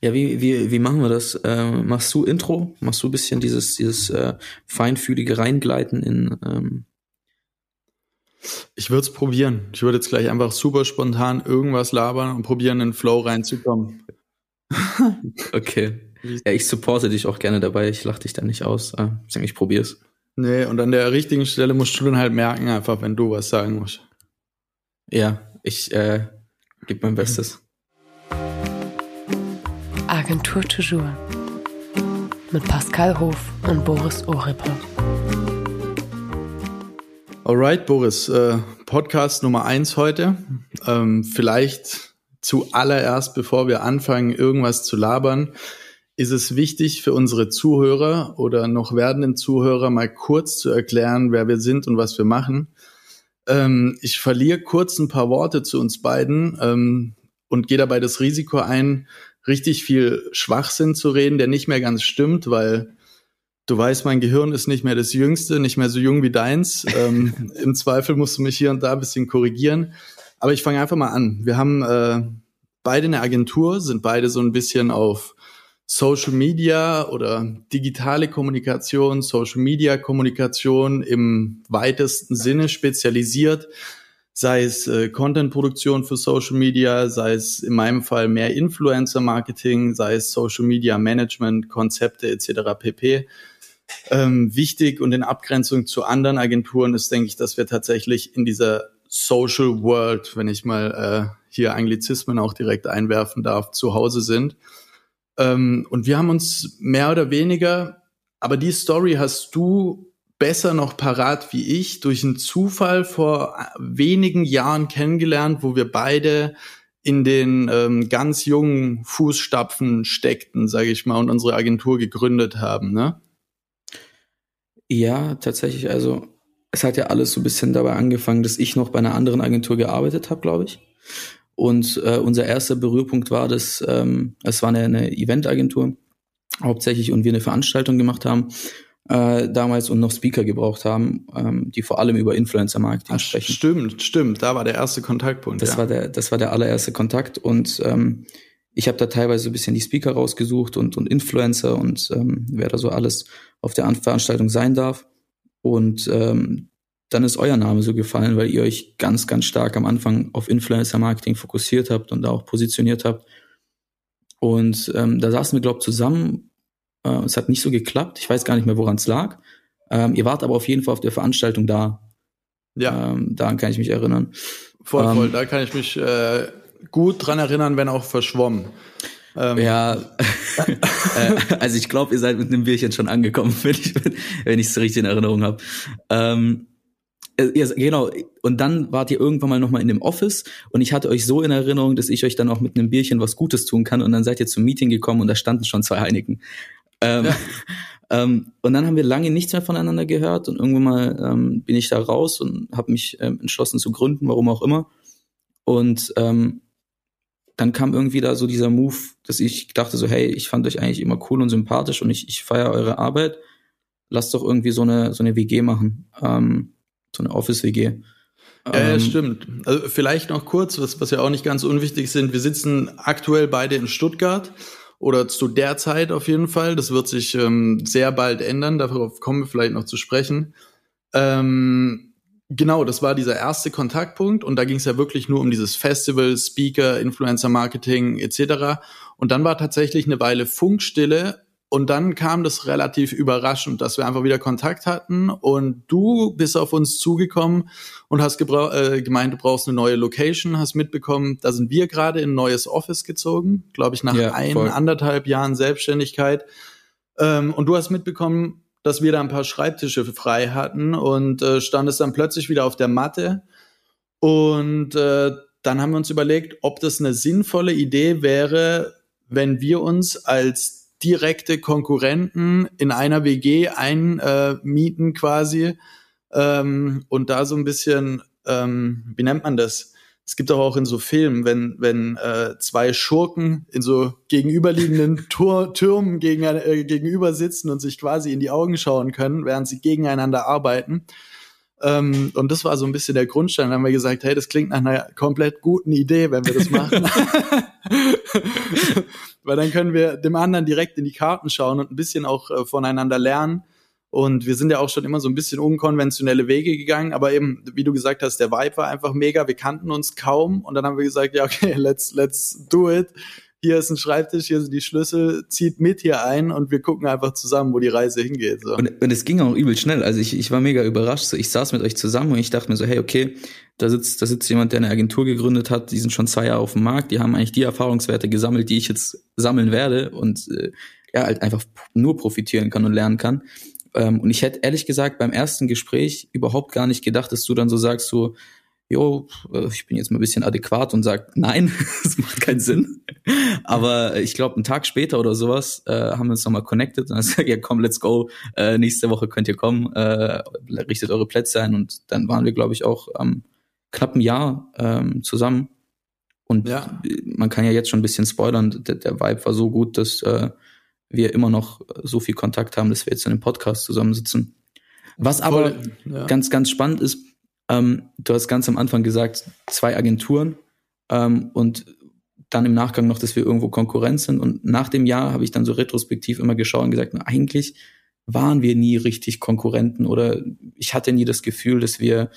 Ja, wie, wie, wie machen wir das? Ähm, machst du Intro? Machst du ein bisschen dieses, dieses äh, feinfühlige Reingleiten in. Ähm ich würde es probieren. Ich würde jetzt gleich einfach super spontan irgendwas labern und probieren, in den Flow reinzukommen. okay. Ja, ich supporte dich auch gerne dabei. Ich lache dich da nicht aus. Äh, ich probier's. Nee, und an der richtigen Stelle musst du dann halt merken, einfach, wenn du was sagen musst. Ja, ich äh, gebe mein Bestes. Agentur Toujours mit Pascal Hof und Boris Orippe. Alright, Boris, äh, Podcast Nummer eins heute. Ähm, vielleicht zuallererst, bevor wir anfangen, irgendwas zu labern, ist es wichtig für unsere Zuhörer oder noch werdenden Zuhörer mal kurz zu erklären, wer wir sind und was wir machen. Ähm, ich verliere kurz ein paar Worte zu uns beiden ähm, und gehe dabei das Risiko ein, richtig viel Schwachsinn zu reden, der nicht mehr ganz stimmt, weil du weißt, mein Gehirn ist nicht mehr das Jüngste, nicht mehr so jung wie deins. Ähm, Im Zweifel musst du mich hier und da ein bisschen korrigieren. Aber ich fange einfach mal an. Wir haben äh, beide eine Agentur, sind beide so ein bisschen auf Social Media oder digitale Kommunikation, Social Media Kommunikation im weitesten Sinne spezialisiert, sei es äh, Content-Produktion für Social Media, sei es in meinem Fall mehr Influencer-Marketing, sei es Social Media Management, Konzepte etc. pp. Ähm, wichtig und in Abgrenzung zu anderen Agenturen ist, denke ich, dass wir tatsächlich in dieser Social World, wenn ich mal äh, hier Anglizismen auch direkt einwerfen darf, zu Hause sind ähm, und wir haben uns mehr oder weniger, aber die Story hast du besser noch parat wie ich durch einen Zufall vor wenigen Jahren kennengelernt, wo wir beide in den ähm, ganz jungen Fußstapfen steckten, sage ich mal, und unsere Agentur gegründet haben, ne? Ja, tatsächlich. Also es hat ja alles so ein bisschen dabei angefangen, dass ich noch bei einer anderen Agentur gearbeitet habe, glaube ich. Und äh, unser erster Berührpunkt war, dass ähm, es war eine, eine Eventagentur hauptsächlich und wir eine Veranstaltung gemacht haben äh, damals und noch Speaker gebraucht haben, ähm, die vor allem über Influencer-Marketing sprechen. Stimmt, stimmt. Da war der erste Kontaktpunkt. Das ja. war der, das war der allererste Kontakt und ähm, ich habe da teilweise ein bisschen die Speaker rausgesucht und, und Influencer und ähm, wer da so alles auf der Veranstaltung sein darf. Und ähm, dann ist euer Name so gefallen, weil ihr euch ganz, ganz stark am Anfang auf Influencer-Marketing fokussiert habt und da auch positioniert habt. Und ähm, da saßen wir, glaube ich, zusammen. Äh, es hat nicht so geklappt. Ich weiß gar nicht mehr, woran es lag. Ähm, ihr wart aber auf jeden Fall auf der Veranstaltung da. Ja. Ähm, daran kann ich mich erinnern. Voll, voll. Ähm, da kann ich mich äh, gut dran erinnern, wenn auch verschwommen. Ähm. Ja, äh, also ich glaube, ihr seid mit einem Bierchen schon angekommen, wenn ich wenn ich es richtig in Erinnerung habe. Ähm, äh, ja, genau. Und dann wart ihr irgendwann mal nochmal in dem Office und ich hatte euch so in Erinnerung, dass ich euch dann auch mit einem Bierchen was Gutes tun kann und dann seid ihr zum Meeting gekommen und da standen schon zwei Heineken. Ähm, ja. ähm, und dann haben wir lange nichts mehr voneinander gehört und irgendwann mal ähm, bin ich da raus und habe mich ähm, entschlossen zu gründen, warum auch immer. Und ähm, dann kam irgendwie da so dieser Move, dass ich dachte so, hey, ich fand euch eigentlich immer cool und sympathisch und ich, ich feiere eure Arbeit. Lasst doch irgendwie so eine, so eine WG machen. Ähm, so eine Office-WG. Ja, ja, ähm, stimmt. Also vielleicht noch kurz, was, was ja auch nicht ganz unwichtig sind. Wir sitzen aktuell beide in Stuttgart oder zu der Zeit auf jeden Fall. Das wird sich ähm, sehr bald ändern. Darauf kommen wir vielleicht noch zu sprechen. Ähm, genau, das war dieser erste Kontaktpunkt und da ging es ja wirklich nur um dieses Festival, Speaker, Influencer Marketing etc. Und dann war tatsächlich eine Weile Funkstille und dann kam das relativ überraschend, dass wir einfach wieder Kontakt hatten und du bist auf uns zugekommen und hast äh, gemeint, du brauchst eine neue Location, hast mitbekommen, da sind wir gerade in ein neues Office gezogen, glaube ich, nach ja, ein, anderthalb Jahren Selbstständigkeit. Ähm, und du hast mitbekommen, dass wir da ein paar Schreibtische frei hatten und äh, standest dann plötzlich wieder auf der Matte. Und äh, dann haben wir uns überlegt, ob das eine sinnvolle Idee wäre, wenn wir uns als direkte Konkurrenten in einer WG einmieten äh, quasi ähm, und da so ein bisschen, ähm, wie nennt man das? Es gibt auch, auch in so Filmen, wenn, wenn äh, zwei Schurken in so gegenüberliegenden Tur Türmen gegen, äh, gegenüber sitzen und sich quasi in die Augen schauen können, während sie gegeneinander arbeiten. Ähm, und das war so ein bisschen der Grundstein. Dann haben wir gesagt, hey, das klingt nach einer komplett guten Idee, wenn wir das machen. Weil dann können wir dem anderen direkt in die Karten schauen und ein bisschen auch äh, voneinander lernen. Und wir sind ja auch schon immer so ein bisschen unkonventionelle Wege gegangen, aber eben, wie du gesagt hast, der Vibe war einfach mega. Wir kannten uns kaum und dann haben wir gesagt, ja, okay, let's, let's do it hier ist ein Schreibtisch, hier sind die Schlüssel, zieht mit hier ein und wir gucken einfach zusammen, wo die Reise hingeht. So. Und, und es ging auch übel schnell. Also ich, ich war mega überrascht. So, ich saß mit euch zusammen und ich dachte mir so, hey, okay, da sitzt, da sitzt jemand, der eine Agentur gegründet hat, die sind schon zwei Jahre auf dem Markt, die haben eigentlich die Erfahrungswerte gesammelt, die ich jetzt sammeln werde und äh, ja, halt einfach nur profitieren kann und lernen kann. Ähm, und ich hätte ehrlich gesagt beim ersten Gespräch überhaupt gar nicht gedacht, dass du dann so sagst, so, jo, äh, ich bin jetzt mal ein bisschen adäquat und sag, nein, das macht keinen Sinn. Aber ich glaube, einen Tag später oder sowas äh, haben wir uns nochmal connected und dann gesagt, ja komm, let's go, äh, nächste Woche könnt ihr kommen, äh, richtet eure Plätze ein und dann waren wir, glaube ich, auch am knappen Jahr ähm, zusammen. Und ja. man kann ja jetzt schon ein bisschen spoilern, der, der Vibe war so gut, dass äh, wir immer noch so viel Kontakt haben, dass wir jetzt in einem Podcast zusammensitzen. Was aber Voll, ja. ganz, ganz spannend ist, ähm, du hast ganz am Anfang gesagt, zwei Agenturen ähm, und dann im Nachgang noch, dass wir irgendwo Konkurrenz sind. Und nach dem Jahr habe ich dann so retrospektiv immer geschaut und gesagt, na, eigentlich waren wir nie richtig Konkurrenten oder ich hatte nie das Gefühl, dass wir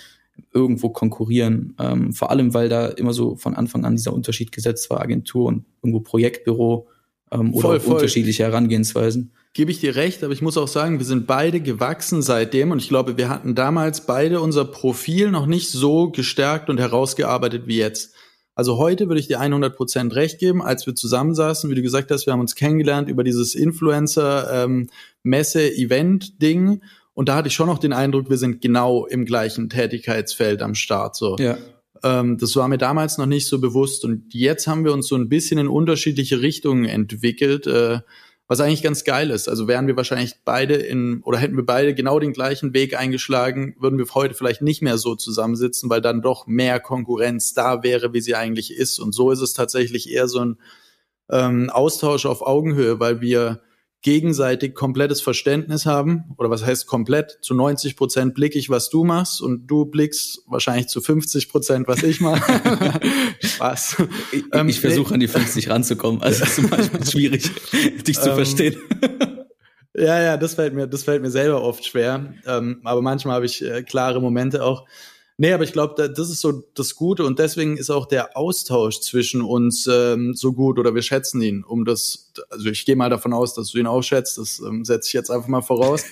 irgendwo konkurrieren. Ähm, vor allem, weil da immer so von Anfang an dieser Unterschied gesetzt war, Agentur und irgendwo Projektbüro ähm, oder voll, voll. unterschiedliche Herangehensweisen gebe ich dir recht, aber ich muss auch sagen, wir sind beide gewachsen seitdem und ich glaube, wir hatten damals beide unser Profil noch nicht so gestärkt und herausgearbeitet wie jetzt. Also heute würde ich dir 100 Prozent recht geben, als wir zusammensaßen, wie du gesagt hast, wir haben uns kennengelernt über dieses Influencer-Messe-Event-Ding ähm, und da hatte ich schon noch den Eindruck, wir sind genau im gleichen Tätigkeitsfeld am Start. So. Ja. Ähm, das war mir damals noch nicht so bewusst und jetzt haben wir uns so ein bisschen in unterschiedliche Richtungen entwickelt. Äh, was eigentlich ganz geil ist. Also wären wir wahrscheinlich beide in, oder hätten wir beide genau den gleichen Weg eingeschlagen, würden wir heute vielleicht nicht mehr so zusammensitzen, weil dann doch mehr Konkurrenz da wäre, wie sie eigentlich ist. Und so ist es tatsächlich eher so ein ähm, Austausch auf Augenhöhe, weil wir gegenseitig komplettes Verständnis haben, oder was heißt komplett? Zu 90 Prozent blicke ich, was du machst, und du blickst wahrscheinlich zu 50 Prozent, was ich mache. Spaß. Ich, ähm, ich versuche an die 50 ranzukommen, also es ist manchmal schwierig, dich zu ähm, verstehen. Ja, ja, das fällt mir, das fällt mir selber oft schwer. Ähm, aber manchmal habe ich äh, klare Momente auch. Nee, aber ich glaube, das ist so das Gute und deswegen ist auch der Austausch zwischen uns ähm, so gut oder wir schätzen ihn. Um das, also ich gehe mal davon aus, dass du ihn auch schätzt. Das ähm, setze ich jetzt einfach mal voraus.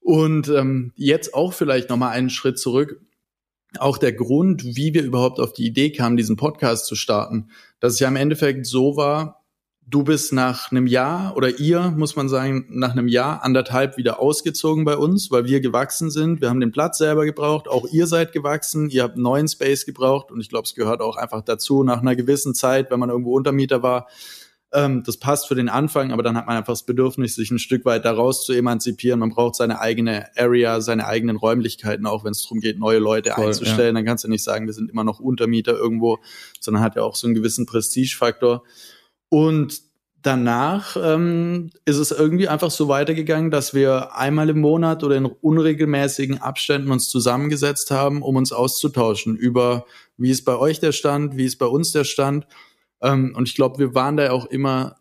Und ähm, jetzt auch vielleicht noch mal einen Schritt zurück. Auch der Grund, wie wir überhaupt auf die Idee kamen, diesen Podcast zu starten, dass es ja im Endeffekt so war, Du bist nach einem Jahr oder ihr, muss man sagen, nach einem Jahr anderthalb wieder ausgezogen bei uns, weil wir gewachsen sind. Wir haben den Platz selber gebraucht. Auch ihr seid gewachsen. Ihr habt einen neuen Space gebraucht. Und ich glaube, es gehört auch einfach dazu, nach einer gewissen Zeit, wenn man irgendwo Untermieter war. Ähm, das passt für den Anfang, aber dann hat man einfach das Bedürfnis, sich ein Stück weit daraus zu emanzipieren. Man braucht seine eigene Area, seine eigenen Räumlichkeiten, auch wenn es darum geht, neue Leute Voll, einzustellen. Ja. Dann kannst du nicht sagen, wir sind immer noch Untermieter irgendwo, sondern hat ja auch so einen gewissen Prestigefaktor. Und danach ähm, ist es irgendwie einfach so weitergegangen, dass wir einmal im Monat oder in unregelmäßigen Abständen uns zusammengesetzt haben, um uns auszutauschen über, wie ist bei euch der Stand, wie ist bei uns der Stand. Ähm, und ich glaube, wir waren da auch immer,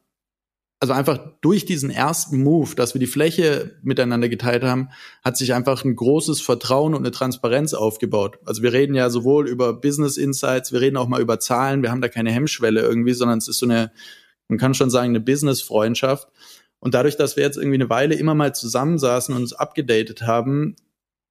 also einfach durch diesen ersten Move, dass wir die Fläche miteinander geteilt haben, hat sich einfach ein großes Vertrauen und eine Transparenz aufgebaut. Also wir reden ja sowohl über Business Insights, wir reden auch mal über Zahlen, wir haben da keine Hemmschwelle irgendwie, sondern es ist so eine man kann schon sagen, eine Business-Freundschaft. Und dadurch, dass wir jetzt irgendwie eine Weile immer mal zusammensaßen und uns abgedatet haben,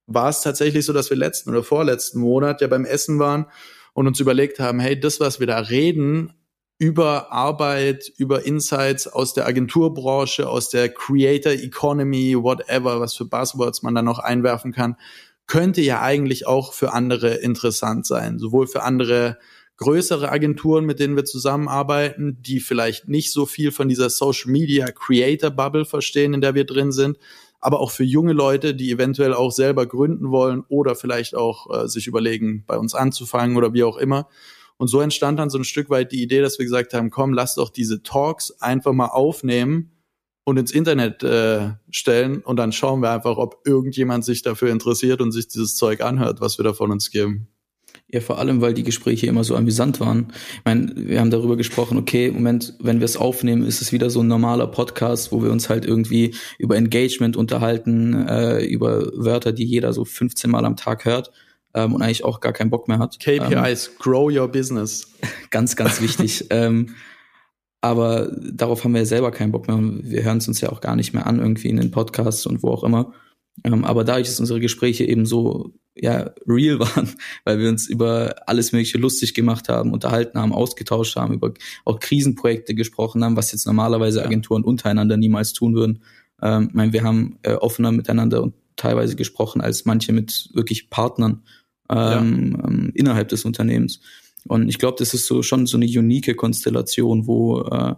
war es tatsächlich so, dass wir letzten oder vorletzten Monat ja beim Essen waren und uns überlegt haben, hey, das, was wir da reden, über Arbeit, über Insights aus der Agenturbranche, aus der Creator Economy, whatever, was für Buzzwords man da noch einwerfen kann, könnte ja eigentlich auch für andere interessant sein, sowohl für andere größere Agenturen, mit denen wir zusammenarbeiten, die vielleicht nicht so viel von dieser Social Media Creator Bubble verstehen, in der wir drin sind, aber auch für junge Leute, die eventuell auch selber gründen wollen oder vielleicht auch äh, sich überlegen, bei uns anzufangen oder wie auch immer. Und so entstand dann so ein Stück weit die Idee, dass wir gesagt haben, komm, lass doch diese Talks einfach mal aufnehmen und ins Internet äh, stellen und dann schauen wir einfach, ob irgendjemand sich dafür interessiert und sich dieses Zeug anhört, was wir da von uns geben. Ja, vor allem, weil die Gespräche immer so amüsant waren. Ich meine, wir haben darüber gesprochen, okay, Moment, wenn wir es aufnehmen, ist es wieder so ein normaler Podcast, wo wir uns halt irgendwie über Engagement unterhalten, äh, über Wörter, die jeder so 15 Mal am Tag hört ähm, und eigentlich auch gar keinen Bock mehr hat. KPIs, ähm, grow your business. Ganz, ganz wichtig. ähm, aber darauf haben wir ja selber keinen Bock mehr wir hören es uns ja auch gar nicht mehr an, irgendwie in den Podcasts und wo auch immer. Ähm, aber dadurch, dass unsere Gespräche eben so ja real waren, weil wir uns über alles Mögliche lustig gemacht haben, unterhalten haben, ausgetauscht haben, über auch Krisenprojekte gesprochen haben, was jetzt normalerweise Agenturen untereinander niemals tun würden. Ähm, ich meine, wir haben äh, offener miteinander und teilweise gesprochen als manche mit wirklich Partnern ähm, ja. ähm, innerhalb des Unternehmens. Und ich glaube, das ist so schon so eine unique Konstellation, wo äh,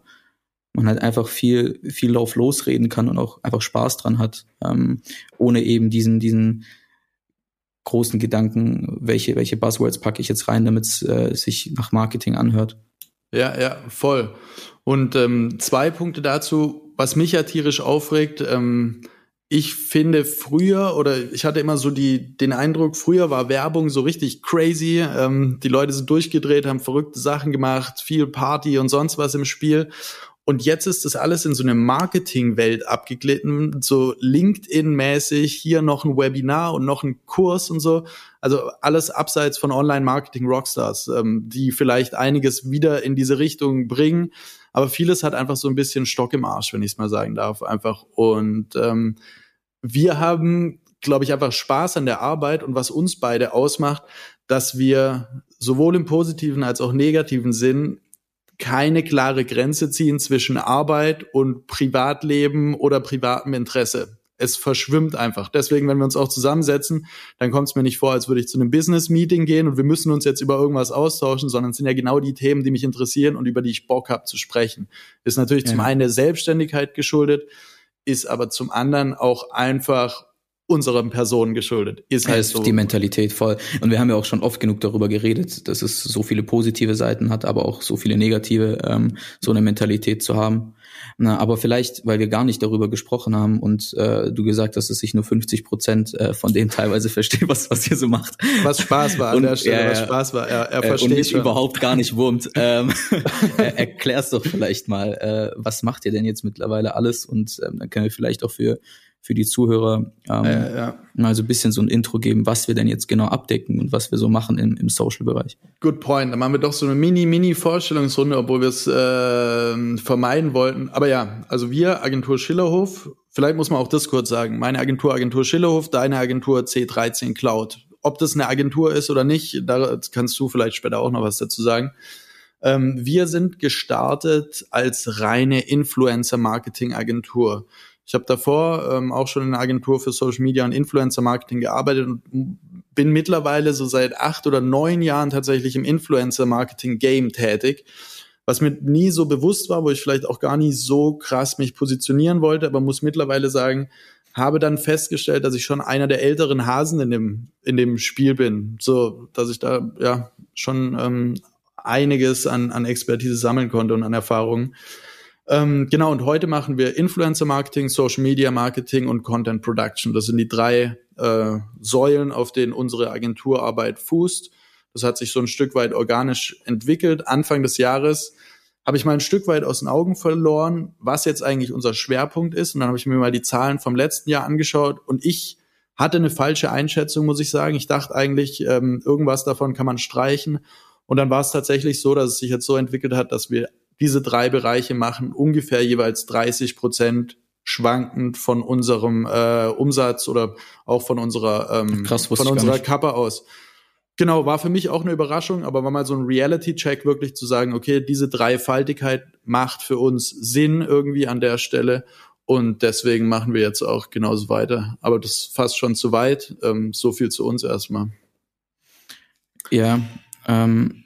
man halt einfach viel, viel Lauf losreden kann und auch einfach Spaß dran hat, ähm, ohne eben diesen, diesen großen Gedanken, welche, welche Buzzwords packe ich jetzt rein, damit es äh, sich nach Marketing anhört. Ja, ja, voll. Und ähm, zwei Punkte dazu, was mich ja tierisch aufregt, ähm, ich finde früher oder ich hatte immer so die den Eindruck, früher war Werbung so richtig crazy. Ähm, die Leute sind durchgedreht, haben verrückte Sachen gemacht, viel Party und sonst was im Spiel. Und jetzt ist das alles in so eine Marketingwelt abgeglitten, so LinkedIn-mäßig, hier noch ein Webinar und noch ein Kurs und so. Also alles abseits von Online-Marketing-Rockstars, ähm, die vielleicht einiges wieder in diese Richtung bringen. Aber vieles hat einfach so ein bisschen Stock im Arsch, wenn ich es mal sagen darf, einfach. Und ähm, wir haben, glaube ich, einfach Spaß an der Arbeit und was uns beide ausmacht, dass wir sowohl im positiven als auch negativen Sinn keine klare Grenze ziehen zwischen Arbeit und Privatleben oder privatem Interesse. Es verschwimmt einfach. Deswegen, wenn wir uns auch zusammensetzen, dann kommt es mir nicht vor, als würde ich zu einem Business-Meeting gehen und wir müssen uns jetzt über irgendwas austauschen, sondern es sind ja genau die Themen, die mich interessieren und über die ich Bock habe zu sprechen. Ist natürlich ja. zum einen der Selbstständigkeit geschuldet, ist aber zum anderen auch einfach unseren Personen geschuldet. Ist halt so. die Mentalität voll. Und wir haben ja auch schon oft genug darüber geredet, dass es so viele positive Seiten hat, aber auch so viele negative, ähm, so eine Mentalität zu haben. Na, aber vielleicht, weil wir gar nicht darüber gesprochen haben und äh, du gesagt hast, dass ich nur 50 Prozent äh, von denen teilweise verstehe, was, was ihr so macht. Was Spaß war an und, der Stelle, ja, was Spaß war. Er, er äh, versteht und mich schon. überhaupt gar nicht wurmt. ähm, erklär's doch vielleicht mal, äh, was macht ihr denn jetzt mittlerweile alles? Und ähm, dann können wir vielleicht auch für für die Zuhörer ähm, äh, ja. mal so ein bisschen so ein Intro geben, was wir denn jetzt genau abdecken und was wir so machen im, im Social-Bereich. Good point. Dann machen wir doch so eine Mini-Mini-Vorstellungsrunde, obwohl wir es äh, vermeiden wollten. Aber ja, also wir, Agentur Schillerhof, vielleicht muss man auch das kurz sagen. Meine Agentur, Agentur Schillerhof, deine Agentur C13 Cloud. Ob das eine Agentur ist oder nicht, da kannst du vielleicht später auch noch was dazu sagen. Ähm, wir sind gestartet als reine Influencer-Marketing-Agentur. Ich habe davor ähm, auch schon in einer Agentur für Social Media und Influencer Marketing gearbeitet und bin mittlerweile so seit acht oder neun Jahren tatsächlich im Influencer Marketing Game tätig, was mir nie so bewusst war, wo ich vielleicht auch gar nie so krass mich positionieren wollte, aber muss mittlerweile sagen, habe dann festgestellt, dass ich schon einer der älteren Hasen in dem in dem Spiel bin, so dass ich da ja schon ähm, einiges an an Expertise sammeln konnte und an Erfahrungen. Ähm, genau, und heute machen wir Influencer Marketing, Social Media Marketing und Content Production. Das sind die drei äh, Säulen, auf denen unsere Agenturarbeit fußt. Das hat sich so ein Stück weit organisch entwickelt. Anfang des Jahres habe ich mal ein Stück weit aus den Augen verloren, was jetzt eigentlich unser Schwerpunkt ist. Und dann habe ich mir mal die Zahlen vom letzten Jahr angeschaut und ich hatte eine falsche Einschätzung, muss ich sagen. Ich dachte eigentlich, ähm, irgendwas davon kann man streichen. Und dann war es tatsächlich so, dass es sich jetzt so entwickelt hat, dass wir diese drei Bereiche machen ungefähr jeweils 30 Prozent schwankend von unserem äh, Umsatz oder auch von unserer ähm, Krass, von unserer Kappe aus. Genau, war für mich auch eine Überraschung, aber war mal so ein Reality-Check wirklich zu sagen, okay, diese Dreifaltigkeit macht für uns Sinn irgendwie an der Stelle und deswegen machen wir jetzt auch genauso weiter. Aber das ist fast schon zu weit. Ähm, so viel zu uns erstmal. Ja, ähm,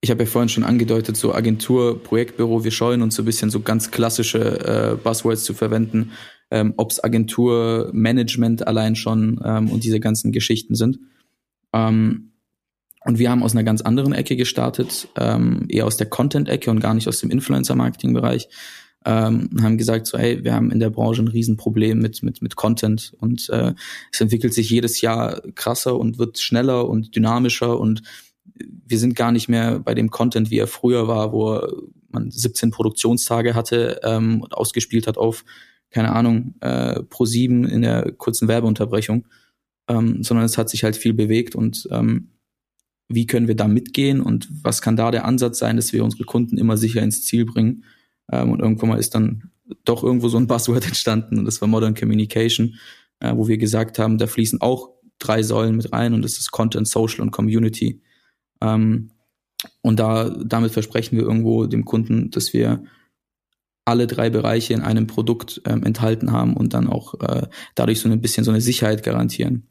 ich habe ja vorhin schon angedeutet, so Agentur, Projektbüro, wir scheuen uns so ein bisschen so ganz klassische äh, Buzzwords zu verwenden, ähm, ob es Agentur, Management allein schon ähm, und diese ganzen Geschichten sind. Ähm, und wir haben aus einer ganz anderen Ecke gestartet, ähm, eher aus der Content-Ecke und gar nicht aus dem Influencer-Marketing-Bereich. ähm, haben gesagt, so, hey, wir haben in der Branche ein Riesenproblem mit, mit, mit Content und äh, es entwickelt sich jedes Jahr krasser und wird schneller und dynamischer und wir sind gar nicht mehr bei dem Content, wie er früher war, wo man 17 Produktionstage hatte ähm, und ausgespielt hat auf, keine Ahnung, äh, pro sieben in der kurzen Werbeunterbrechung, ähm, sondern es hat sich halt viel bewegt und ähm, wie können wir da mitgehen und was kann da der Ansatz sein, dass wir unsere Kunden immer sicher ins Ziel bringen. Ähm, und irgendwann mal ist dann doch irgendwo so ein Buzzword entstanden und das war Modern Communication, äh, wo wir gesagt haben, da fließen auch drei Säulen mit rein und das ist Content, Social und Community. Ähm, und da, damit versprechen wir irgendwo dem Kunden, dass wir alle drei Bereiche in einem Produkt ähm, enthalten haben und dann auch äh, dadurch so ein bisschen so eine Sicherheit garantieren.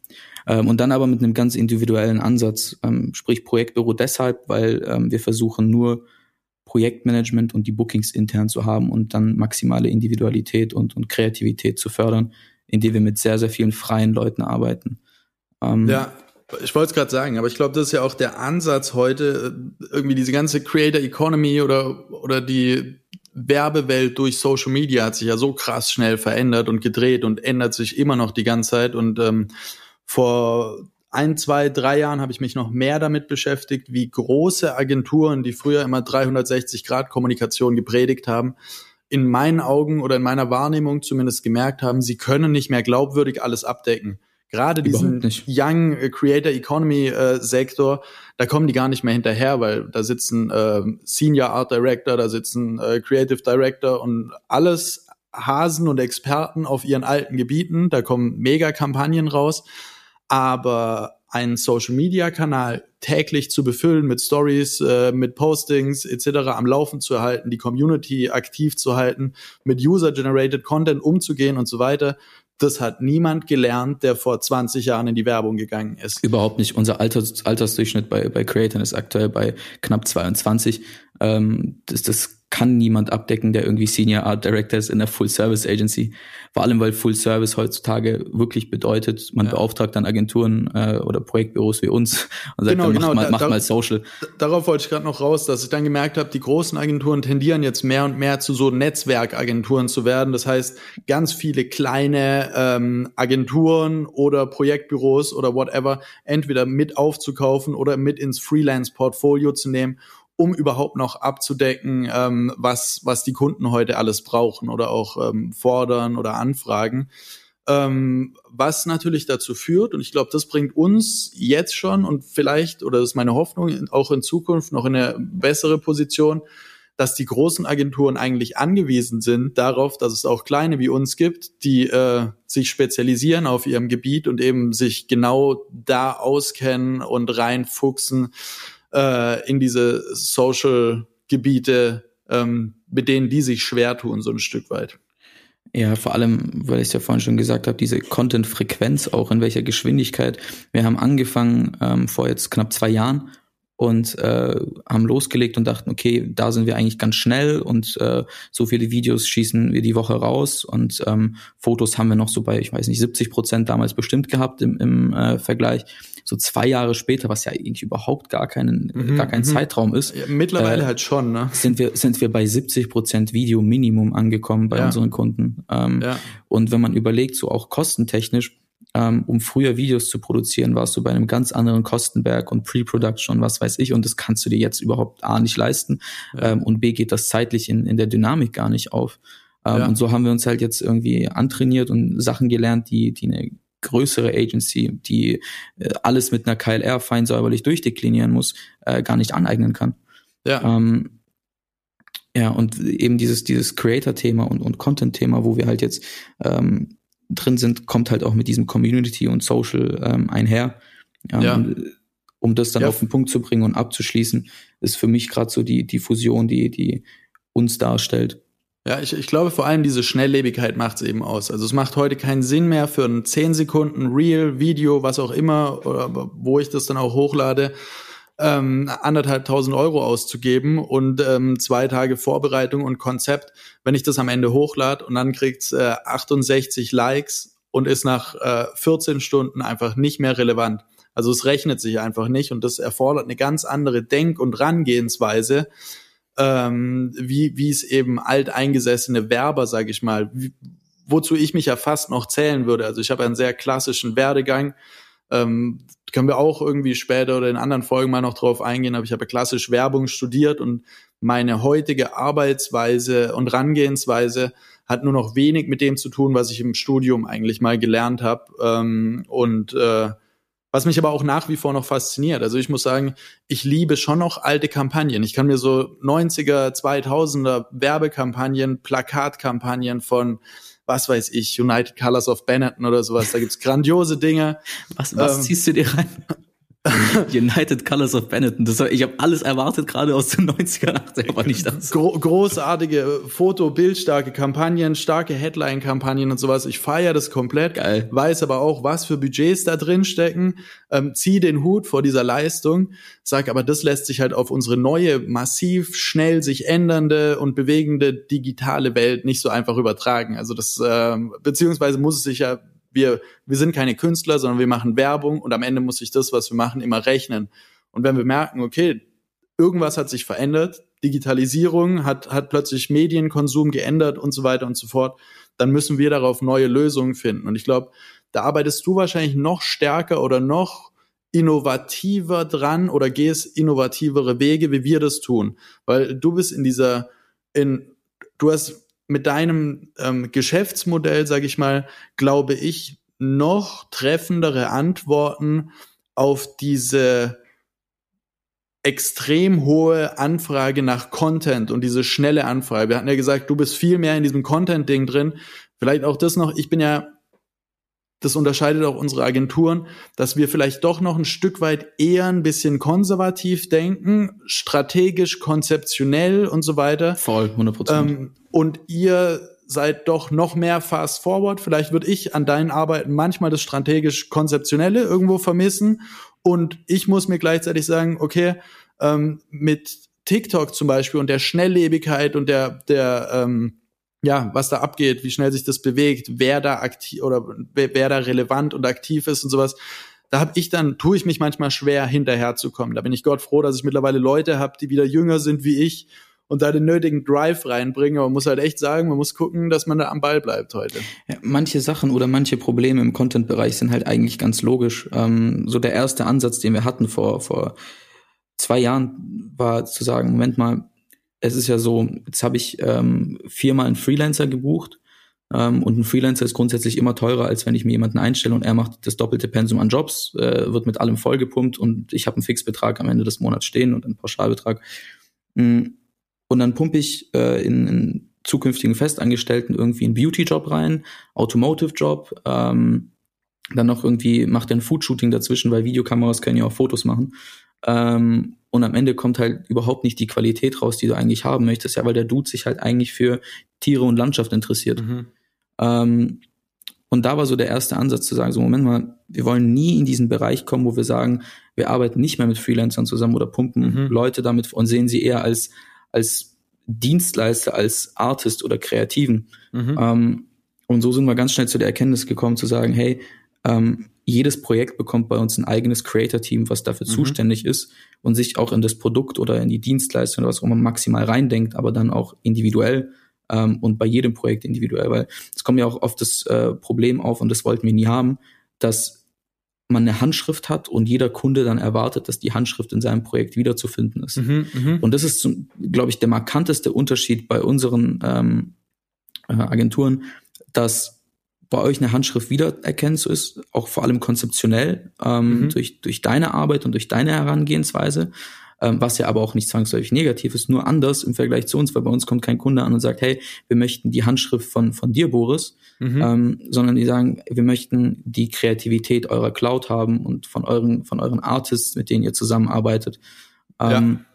Ähm, und dann aber mit einem ganz individuellen Ansatz, ähm, sprich Projektbüro deshalb, weil ähm, wir versuchen nur Projektmanagement und die Bookings intern zu haben und dann maximale Individualität und, und Kreativität zu fördern, indem wir mit sehr, sehr vielen freien Leuten arbeiten. Ähm, ja, ich wollte es gerade sagen, aber ich glaube, das ist ja auch der Ansatz heute, irgendwie diese ganze Creator Economy oder, oder die Werbewelt durch Social Media hat sich ja so krass schnell verändert und gedreht und ändert sich immer noch die ganze Zeit. Und ähm, vor ein, zwei, drei Jahren habe ich mich noch mehr damit beschäftigt, wie große Agenturen, die früher immer 360 Grad Kommunikation gepredigt haben, in meinen Augen oder in meiner Wahrnehmung zumindest gemerkt haben, sie können nicht mehr glaubwürdig alles abdecken. Gerade diesen Young äh, Creator Economy äh, Sektor, da kommen die gar nicht mehr hinterher, weil da sitzen äh, Senior Art Director, da sitzen äh, Creative Director und alles Hasen und Experten auf ihren alten Gebieten. Da kommen mega Kampagnen raus. Aber einen Social Media Kanal täglich zu befüllen mit Stories, äh, mit Postings etc. am Laufen zu erhalten, die Community aktiv zu halten, mit User Generated Content umzugehen und so weiter das hat niemand gelernt, der vor 20 Jahren in die Werbung gegangen ist. Überhaupt nicht. Unser Alters, Altersdurchschnitt bei, bei Creators ist aktuell bei knapp 22. Ähm, das, das kann niemand abdecken, der irgendwie Senior Art Director ist in der Full Service Agency. Vor allem, weil Full Service heutzutage wirklich bedeutet, man ja. beauftragt dann Agenturen äh, oder Projektbüros wie uns und sagt, genau, dann, mach, genau. mal, da, mach da, mal Social. Darauf wollte ich gerade noch raus, dass ich dann gemerkt habe, die großen Agenturen tendieren jetzt mehr und mehr zu so Netzwerkagenturen zu werden. Das heißt, ganz viele kleine ähm, Agenturen oder Projektbüros oder whatever entweder mit aufzukaufen oder mit ins Freelance-Portfolio zu nehmen um überhaupt noch abzudecken, ähm, was, was die Kunden heute alles brauchen oder auch ähm, fordern oder anfragen. Ähm, was natürlich dazu führt, und ich glaube, das bringt uns jetzt schon und vielleicht, oder das ist meine Hoffnung, auch in Zukunft noch in eine bessere Position, dass die großen Agenturen eigentlich angewiesen sind darauf, dass es auch kleine wie uns gibt, die äh, sich spezialisieren auf ihrem Gebiet und eben sich genau da auskennen und reinfuchsen, äh, in diese Social-Gebiete, ähm, mit denen die sich schwer tun, so ein Stück weit. Ja, vor allem, weil ich es ja vorhin schon gesagt habe, diese Content-Frequenz auch, in welcher Geschwindigkeit. Wir haben angefangen ähm, vor jetzt knapp zwei Jahren und äh, haben losgelegt und dachten, okay, da sind wir eigentlich ganz schnell und äh, so viele Videos schießen wir die Woche raus und ähm, Fotos haben wir noch so bei, ich weiß nicht, 70 Prozent damals bestimmt gehabt im, im äh, Vergleich. So zwei Jahre später, was ja eigentlich überhaupt gar keinen, mhm, gar kein mhm. Zeitraum ist. Ja, mittlerweile äh, halt schon, ne? Sind wir, sind wir bei 70 Prozent Video Minimum angekommen bei ja. unseren Kunden. Ähm, ja. Und wenn man überlegt, so auch kostentechnisch, ähm, um früher Videos zu produzieren, warst du bei einem ganz anderen Kostenberg und Pre-Production und was weiß ich. Und das kannst du dir jetzt überhaupt A nicht leisten ja. ähm, und B geht das zeitlich in, in der Dynamik gar nicht auf. Ähm, ja. Und so haben wir uns halt jetzt irgendwie antrainiert und Sachen gelernt, die, die eine größere Agency, die äh, alles mit einer KLR fein säuberlich durchdeklinieren muss, äh, gar nicht aneignen kann. Ja. Ähm, ja, und eben dieses, dieses Creator-Thema und, und Content-Thema, wo wir halt jetzt ähm, drin sind, kommt halt auch mit diesem Community und Social ähm, einher. Ja, ja. Um das dann ja. auf den Punkt zu bringen und abzuschließen, ist für mich gerade so die, die Fusion, die, die uns darstellt. Ja, ich, ich glaube vor allem diese Schnelllebigkeit macht es eben aus. Also es macht heute keinen Sinn mehr für ein 10 Sekunden Real, Video, was auch immer, oder wo ich das dann auch hochlade, ähm, anderthalb tausend Euro auszugeben und ähm, zwei Tage Vorbereitung und Konzept, wenn ich das am Ende hochlade und dann kriegt's äh, 68 Likes und ist nach äh, 14 Stunden einfach nicht mehr relevant. Also es rechnet sich einfach nicht und das erfordert eine ganz andere Denk- und Rangehensweise, ähm, wie wie es eben alteingesessene Werber, sage ich mal, wie, wozu ich mich ja fast noch zählen würde. Also ich habe einen sehr klassischen Werdegang. Ähm, können wir auch irgendwie später oder in anderen Folgen mal noch drauf eingehen, aber ich habe klassisch Werbung studiert und meine heutige Arbeitsweise und Rangehensweise hat nur noch wenig mit dem zu tun, was ich im Studium eigentlich mal gelernt habe. Ähm, und äh, was mich aber auch nach wie vor noch fasziniert. Also ich muss sagen, ich liebe schon noch alte Kampagnen. Ich kann mir so 90er, 2000er Werbekampagnen, Plakatkampagnen von was weiß ich, United Colors of Benetton oder sowas. Da gibt's grandiose Dinge. Was, was ähm, ziehst du dir rein? United Colors of Benetton. Das, ich habe alles erwartet, gerade aus den 90er, aber nicht das. Gro großartige Foto, bildstarke Kampagnen, starke Headline-Kampagnen und sowas. Ich feiere das komplett. Geil. Weiß aber auch, was für Budgets da drin stecken. Ähm, zieh den Hut vor dieser Leistung. Sag aber, das lässt sich halt auf unsere neue, massiv, schnell sich ändernde und bewegende digitale Welt nicht so einfach übertragen. Also das, äh, beziehungsweise muss es sich ja wir, wir sind keine Künstler, sondern wir machen Werbung und am Ende muss sich das, was wir machen, immer rechnen. Und wenn wir merken, okay, irgendwas hat sich verändert, Digitalisierung hat, hat plötzlich Medienkonsum geändert und so weiter und so fort, dann müssen wir darauf neue Lösungen finden. Und ich glaube, da arbeitest du wahrscheinlich noch stärker oder noch innovativer dran oder gehst innovativere Wege, wie wir das tun. Weil du bist in dieser, in, du hast mit deinem ähm, Geschäftsmodell, sage ich mal, glaube ich, noch treffendere Antworten auf diese extrem hohe Anfrage nach Content und diese schnelle Anfrage. Wir hatten ja gesagt, du bist viel mehr in diesem Content-Ding drin. Vielleicht auch das noch. Ich bin ja das unterscheidet auch unsere Agenturen, dass wir vielleicht doch noch ein Stück weit eher ein bisschen konservativ denken, strategisch, konzeptionell und so weiter. Voll, 100 Prozent. Ähm, und ihr seid doch noch mehr fast forward. Vielleicht würde ich an deinen Arbeiten manchmal das strategisch konzeptionelle irgendwo vermissen. Und ich muss mir gleichzeitig sagen, okay, ähm, mit TikTok zum Beispiel und der Schnelllebigkeit und der, der, ähm, ja, was da abgeht, wie schnell sich das bewegt, wer da aktiv oder wer, da relevant und aktiv ist und sowas. Da habe ich dann, tue ich mich manchmal schwer, hinterherzukommen. Da bin ich Gott froh, dass ich mittlerweile Leute habe, die wieder jünger sind wie ich und da den nötigen Drive reinbringen. Aber man muss halt echt sagen, man muss gucken, dass man da am Ball bleibt heute. Ja, manche Sachen oder manche Probleme im Content-Bereich sind halt eigentlich ganz logisch. Ähm, so der erste Ansatz, den wir hatten vor, vor zwei Jahren, war zu sagen, Moment mal, es ist ja so, jetzt habe ich ähm, viermal einen Freelancer gebucht ähm, und ein Freelancer ist grundsätzlich immer teurer, als wenn ich mir jemanden einstelle und er macht das doppelte Pensum an Jobs, äh, wird mit allem vollgepumpt und ich habe einen Fixbetrag am Ende des Monats stehen und einen Pauschalbetrag. Mm, und dann pumpe ich äh, in, in zukünftigen Festangestellten irgendwie einen Beauty-Job rein, Automotive-Job, ähm, dann noch irgendwie macht er ein Food-Shooting dazwischen, weil Videokameras können ja auch Fotos machen. Ähm, und am Ende kommt halt überhaupt nicht die Qualität raus, die du eigentlich haben möchtest, ja, weil der Dude sich halt eigentlich für Tiere und Landschaft interessiert. Mhm. Ähm, und da war so der erste Ansatz zu sagen, so Moment mal, wir wollen nie in diesen Bereich kommen, wo wir sagen, wir arbeiten nicht mehr mit Freelancern zusammen oder pumpen mhm. Leute damit und sehen sie eher als, als Dienstleister, als Artist oder Kreativen. Mhm. Ähm, und so sind wir ganz schnell zu der Erkenntnis gekommen, zu sagen, hey, ähm, jedes Projekt bekommt bei uns ein eigenes Creator-Team, was dafür mhm. zuständig ist und sich auch in das Produkt oder in die Dienstleistung oder was auch immer maximal reindenkt, aber dann auch individuell ähm, und bei jedem Projekt individuell, weil es kommt ja auch oft das äh, Problem auf und das wollten wir nie haben, dass man eine Handschrift hat und jeder Kunde dann erwartet, dass die Handschrift in seinem Projekt wiederzufinden ist. Mhm, mh. Und das ist, glaube ich, der markanteste Unterschied bei unseren ähm, äh, Agenturen, dass bei euch eine Handschrift wiedererkennen zu ist, auch vor allem konzeptionell ähm, mhm. durch, durch deine Arbeit und durch deine Herangehensweise, ähm, was ja aber auch nicht zwangsläufig negativ ist, nur anders im Vergleich zu uns, weil bei uns kommt kein Kunde an und sagt, hey, wir möchten die Handschrift von, von dir, Boris, mhm. ähm, sondern die sagen, wir möchten die Kreativität eurer Cloud haben und von euren, von euren Artists, mit denen ihr zusammenarbeitet. Ähm, ja.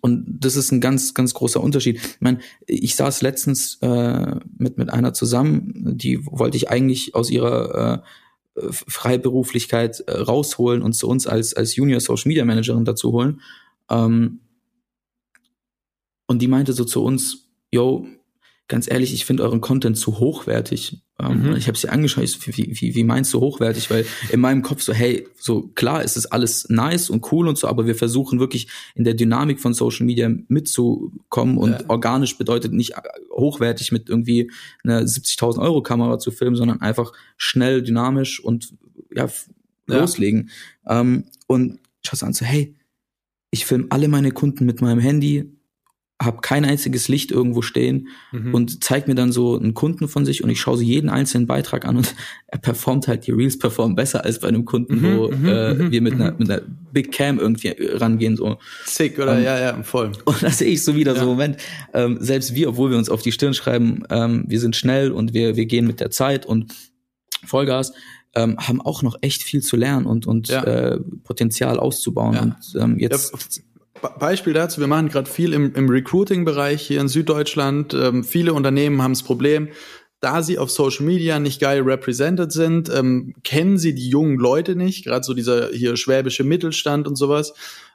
Und das ist ein ganz, ganz großer Unterschied. Ich meine, ich saß letztens äh, mit, mit einer zusammen, die wollte ich eigentlich aus ihrer äh, Freiberuflichkeit äh, rausholen und zu uns als, als Junior Social Media Managerin dazu holen. Ähm, und die meinte so zu uns, yo, ganz ehrlich, ich finde euren Content zu hochwertig. Ähm, mhm. Ich habe sie angeschaut, ich, wie, wie, wie meinst du hochwertig? Weil in meinem Kopf so, hey, so klar ist es alles nice und cool und so, aber wir versuchen wirklich in der Dynamik von Social Media mitzukommen und ja. organisch bedeutet nicht äh, hochwertig mit irgendwie einer 70.000 Euro Kamera zu filmen, sondern einfach schnell, dynamisch und ja, ja. loslegen. Ähm, und schaust an so, hey, ich filme alle meine Kunden mit meinem Handy, habe kein einziges Licht irgendwo stehen mhm. und zeigt mir dann so einen Kunden von sich und ich schaue so jeden einzelnen Beitrag an und er performt halt, die Reels performen besser als bei einem Kunden, mhm, wo mhm, äh, mhm, wir mit einer, mhm. mit einer Big Cam irgendwie rangehen. so. Sick, oder? Um, ja, ja, voll. Und da sehe ich so wieder ja. so, Moment, ähm, selbst wir, obwohl wir uns auf die Stirn schreiben, ähm, wir sind schnell und wir, wir gehen mit der Zeit und Vollgas, ähm, haben auch noch echt viel zu lernen und, und ja. äh, Potenzial auszubauen. Ja. Und ähm, jetzt ja, Beispiel dazu, wir machen gerade viel im, im Recruiting-Bereich hier in Süddeutschland. Ähm, viele Unternehmen haben das Problem, da sie auf Social Media nicht geil represented sind, ähm, kennen sie die jungen Leute nicht, gerade so dieser hier schwäbische Mittelstand und sowas.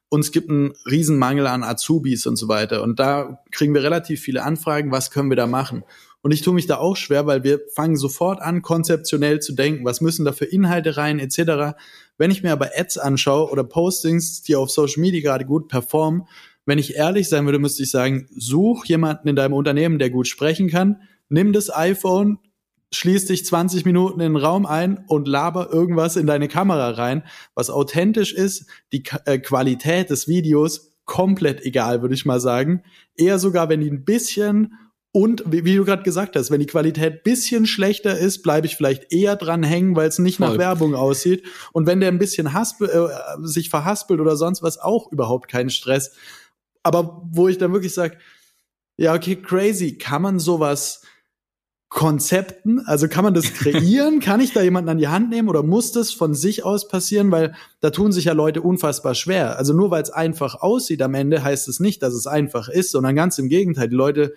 Und es gibt einen Riesenmangel an Azubis und so weiter. Und da kriegen wir relativ viele Anfragen, was können wir da machen? Und ich tue mich da auch schwer, weil wir fangen sofort an, konzeptionell zu denken, was müssen da für Inhalte rein, etc. Wenn ich mir aber Ads anschaue oder Postings, die auf Social Media gerade gut performen, wenn ich ehrlich sein würde, müsste ich sagen, such jemanden in deinem Unternehmen, der gut sprechen kann, nimm das iPhone, schließ dich 20 Minuten in den Raum ein und laber irgendwas in deine Kamera rein, was authentisch ist, die äh, Qualität des Videos komplett egal, würde ich mal sagen. Eher sogar, wenn die ein bisschen und wie, wie du gerade gesagt hast, wenn die Qualität bisschen schlechter ist, bleibe ich vielleicht eher dran hängen, weil es nicht Voll. nach Werbung aussieht. Und wenn der ein bisschen haspel, äh, sich verhaspelt oder sonst was, auch überhaupt keinen Stress. Aber wo ich dann wirklich sage, ja, okay, crazy, kann man sowas Konzepten, also kann man das kreieren? kann ich da jemanden an die Hand nehmen oder muss das von sich aus passieren? Weil da tun sich ja Leute unfassbar schwer. Also nur weil es einfach aussieht am Ende, heißt es nicht, dass es einfach ist, sondern ganz im Gegenteil. Die Leute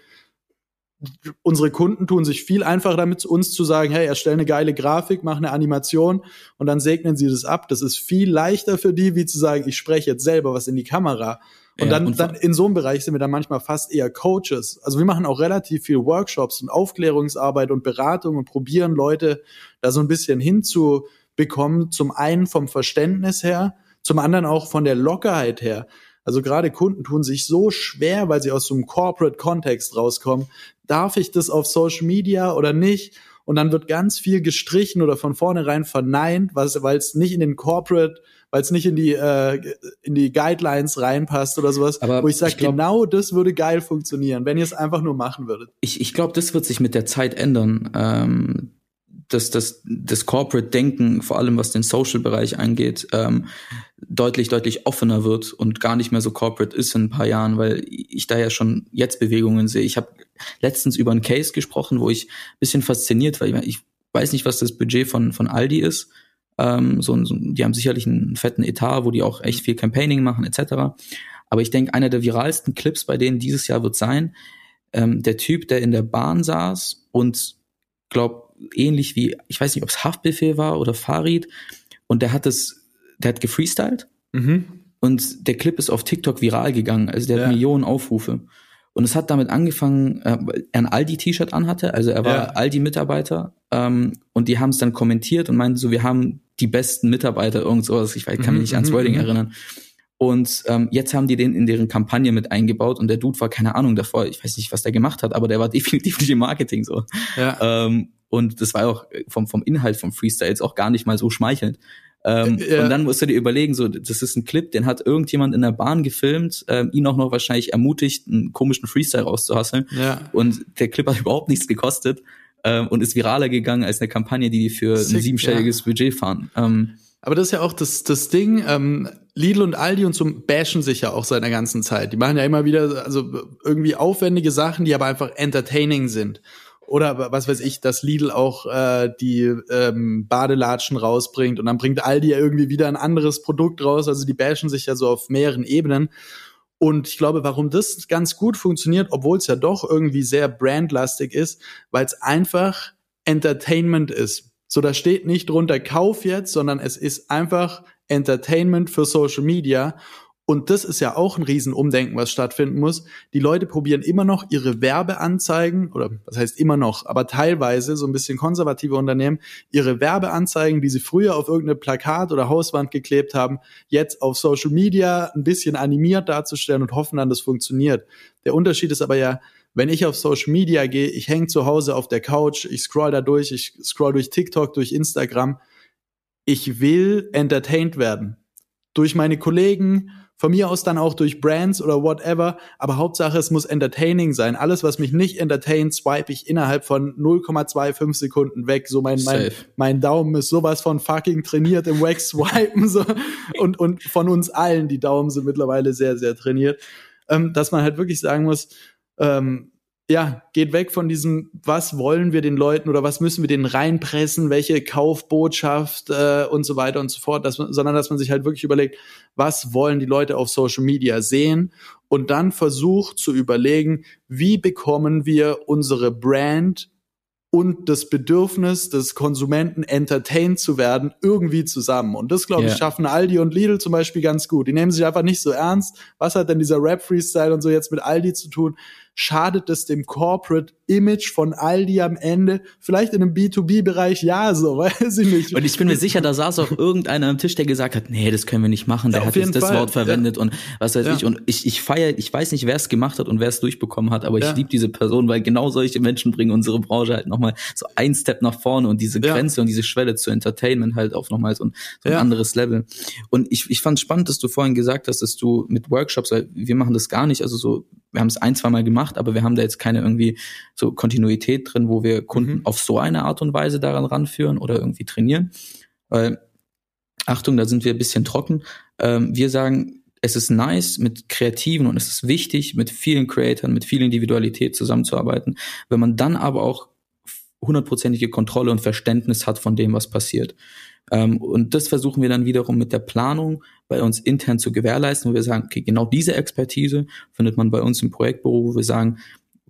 unsere Kunden tun sich viel einfacher damit, uns zu sagen, hey, erstell eine geile Grafik, mach eine Animation und dann segnen sie das ab. Das ist viel leichter für die, wie zu sagen, ich spreche jetzt selber was in die Kamera. Und ja, dann, und dann in so einem Bereich sind wir dann manchmal fast eher Coaches. Also wir machen auch relativ viel Workshops und Aufklärungsarbeit und Beratung und probieren Leute da so ein bisschen hinzubekommen. Zum einen vom Verständnis her, zum anderen auch von der Lockerheit her. Also gerade Kunden tun sich so schwer, weil sie aus so einem Corporate-Kontext rauskommen. Darf ich das auf Social Media oder nicht? Und dann wird ganz viel gestrichen oder von vornherein verneint, weil es nicht in den Corporate, weil es nicht in die äh, in die Guidelines reinpasst oder sowas. Aber wo ich sage, genau das würde geil funktionieren, wenn ihr es einfach nur machen würdet. Ich, ich glaube, das wird sich mit der Zeit ändern. Ähm dass das, das Corporate-Denken, vor allem was den Social-Bereich angeht, ähm, deutlich, deutlich offener wird und gar nicht mehr so corporate ist in ein paar Jahren, weil ich da ja schon jetzt Bewegungen sehe. Ich habe letztens über einen Case gesprochen, wo ich ein bisschen fasziniert war. Ich weiß nicht, was das Budget von, von Aldi ist. Ähm, so, so, die haben sicherlich einen fetten Etat, wo die auch echt viel Campaigning machen, etc. Aber ich denke, einer der viralsten Clips bei denen dieses Jahr wird sein, ähm, der Typ, der in der Bahn saß und glaub ähnlich wie, ich weiß nicht, ob es Haftbefehl war oder Farid. Und der hat es, der hat gefreestylt. Mhm. Und der Clip ist auf TikTok viral gegangen. Also der ja. hat Millionen Aufrufe. Und es hat damit angefangen, äh, er ein Aldi-T-Shirt anhatte, also er war ja. Aldi-Mitarbeiter. Ähm, und die haben es dann kommentiert und meinten so, wir haben die besten Mitarbeiter, irgend sowas. Ich weiß, kann mich nicht ans mhm, Wording mhm. erinnern. Und ähm, jetzt haben die den in deren Kampagne mit eingebaut und der Dude war keine Ahnung davor, ich weiß nicht, was der gemacht hat, aber der war definitiv nicht im Marketing so. Ja. Ähm, und das war auch vom, vom Inhalt vom Freestyle jetzt auch gar nicht mal so schmeichelnd. Ähm, ja. Und dann musst du dir überlegen, so, das ist ein Clip, den hat irgendjemand in der Bahn gefilmt, ähm, ihn auch noch wahrscheinlich ermutigt, einen komischen Freestyle rauszuhasseln. Ja. Und der Clip hat überhaupt nichts gekostet ähm, und ist viraler gegangen als eine Kampagne, die die für Sick, ein siebenstelliges ja. Budget fahren. Ähm, aber das ist ja auch das, das Ding, ähm, Lidl und Aldi und so bashen sich ja auch seit einer ganzen Zeit. Die machen ja immer wieder also irgendwie aufwendige Sachen, die aber einfach entertaining sind. Oder was weiß ich, dass Lidl auch äh, die ähm, Badelatschen rausbringt und dann bringt Aldi ja irgendwie wieder ein anderes Produkt raus. Also die bashen sich ja so auf mehreren Ebenen. Und ich glaube, warum das ganz gut funktioniert, obwohl es ja doch irgendwie sehr brandlastig ist, weil es einfach Entertainment ist. So, da steht nicht drunter Kauf jetzt, sondern es ist einfach Entertainment für Social Media. Und das ist ja auch ein Riesenumdenken, was stattfinden muss. Die Leute probieren immer noch ihre Werbeanzeigen, oder was heißt immer noch, aber teilweise so ein bisschen konservative Unternehmen, ihre Werbeanzeigen, die sie früher auf irgendeine Plakat oder Hauswand geklebt haben, jetzt auf Social Media ein bisschen animiert darzustellen und hoffen dann, das funktioniert. Der Unterschied ist aber ja, wenn ich auf Social Media gehe, ich hänge zu Hause auf der Couch, ich scroll da durch, ich scroll durch TikTok, durch Instagram. Ich will entertained werden. Durch meine Kollegen, von mir aus dann auch durch Brands oder whatever, aber Hauptsache es muss entertaining sein. Alles, was mich nicht entertaint, swipe ich innerhalb von 0,25 Sekunden weg. So mein, mein, mein Daumen ist sowas von fucking trainiert im Wax swipen so. und, und von uns allen, die Daumen sind mittlerweile sehr, sehr trainiert, ähm, dass man halt wirklich sagen muss, ähm, ja, geht weg von diesem, was wollen wir den Leuten oder was müssen wir denen reinpressen, welche Kaufbotschaft äh, und so weiter und so fort, dass man, sondern dass man sich halt wirklich überlegt, was wollen die Leute auf Social Media sehen und dann versucht zu überlegen, wie bekommen wir unsere Brand und das Bedürfnis des Konsumenten entertained zu werden irgendwie zusammen. Und das, glaube ich, yeah. schaffen Aldi und Lidl zum Beispiel ganz gut. Die nehmen sich einfach nicht so ernst. Was hat denn dieser Rap-Freestyle und so jetzt mit Aldi zu tun? Schadet es dem Corporate Image von Aldi am Ende? Vielleicht in einem B2B-Bereich ja, so, weiß ich nicht. Und ich bin mir sicher, da saß auch irgendeiner am Tisch, der gesagt hat, nee, das können wir nicht machen, der ja, hat jetzt das Fall. Wort verwendet ja. und was weiß ja. ich. Und ich, ich feiere, ich weiß nicht, wer es gemacht hat und wer es durchbekommen hat, aber ich liebe diese Person, weil genau solche Menschen bringen unsere Branche halt nochmal so ein Step nach vorne und diese Grenze und diese Schwelle zu Entertainment halt auf nochmal so ein, so ein anderes Level. Und ich, ich fand es spannend, dass du vorhin gesagt hast, dass du mit Workshops, wir machen das gar nicht, also so wir haben es ein, zwei Mal gemacht, aber wir haben da jetzt keine irgendwie so Kontinuität drin, wo wir Kunden mhm. auf so eine Art und Weise daran ranführen oder irgendwie trainieren. Weil, Achtung, da sind wir ein bisschen trocken. Ähm, wir sagen, es ist nice mit Kreativen und es ist wichtig, mit vielen Creatoren, mit viel Individualität zusammenzuarbeiten. Wenn man dann aber auch hundertprozentige Kontrolle und Verständnis hat von dem, was passiert. Ähm, und das versuchen wir dann wiederum mit der Planung bei uns intern zu gewährleisten, wo wir sagen, okay, genau diese Expertise findet man bei uns im Projektbüro, wo wir sagen,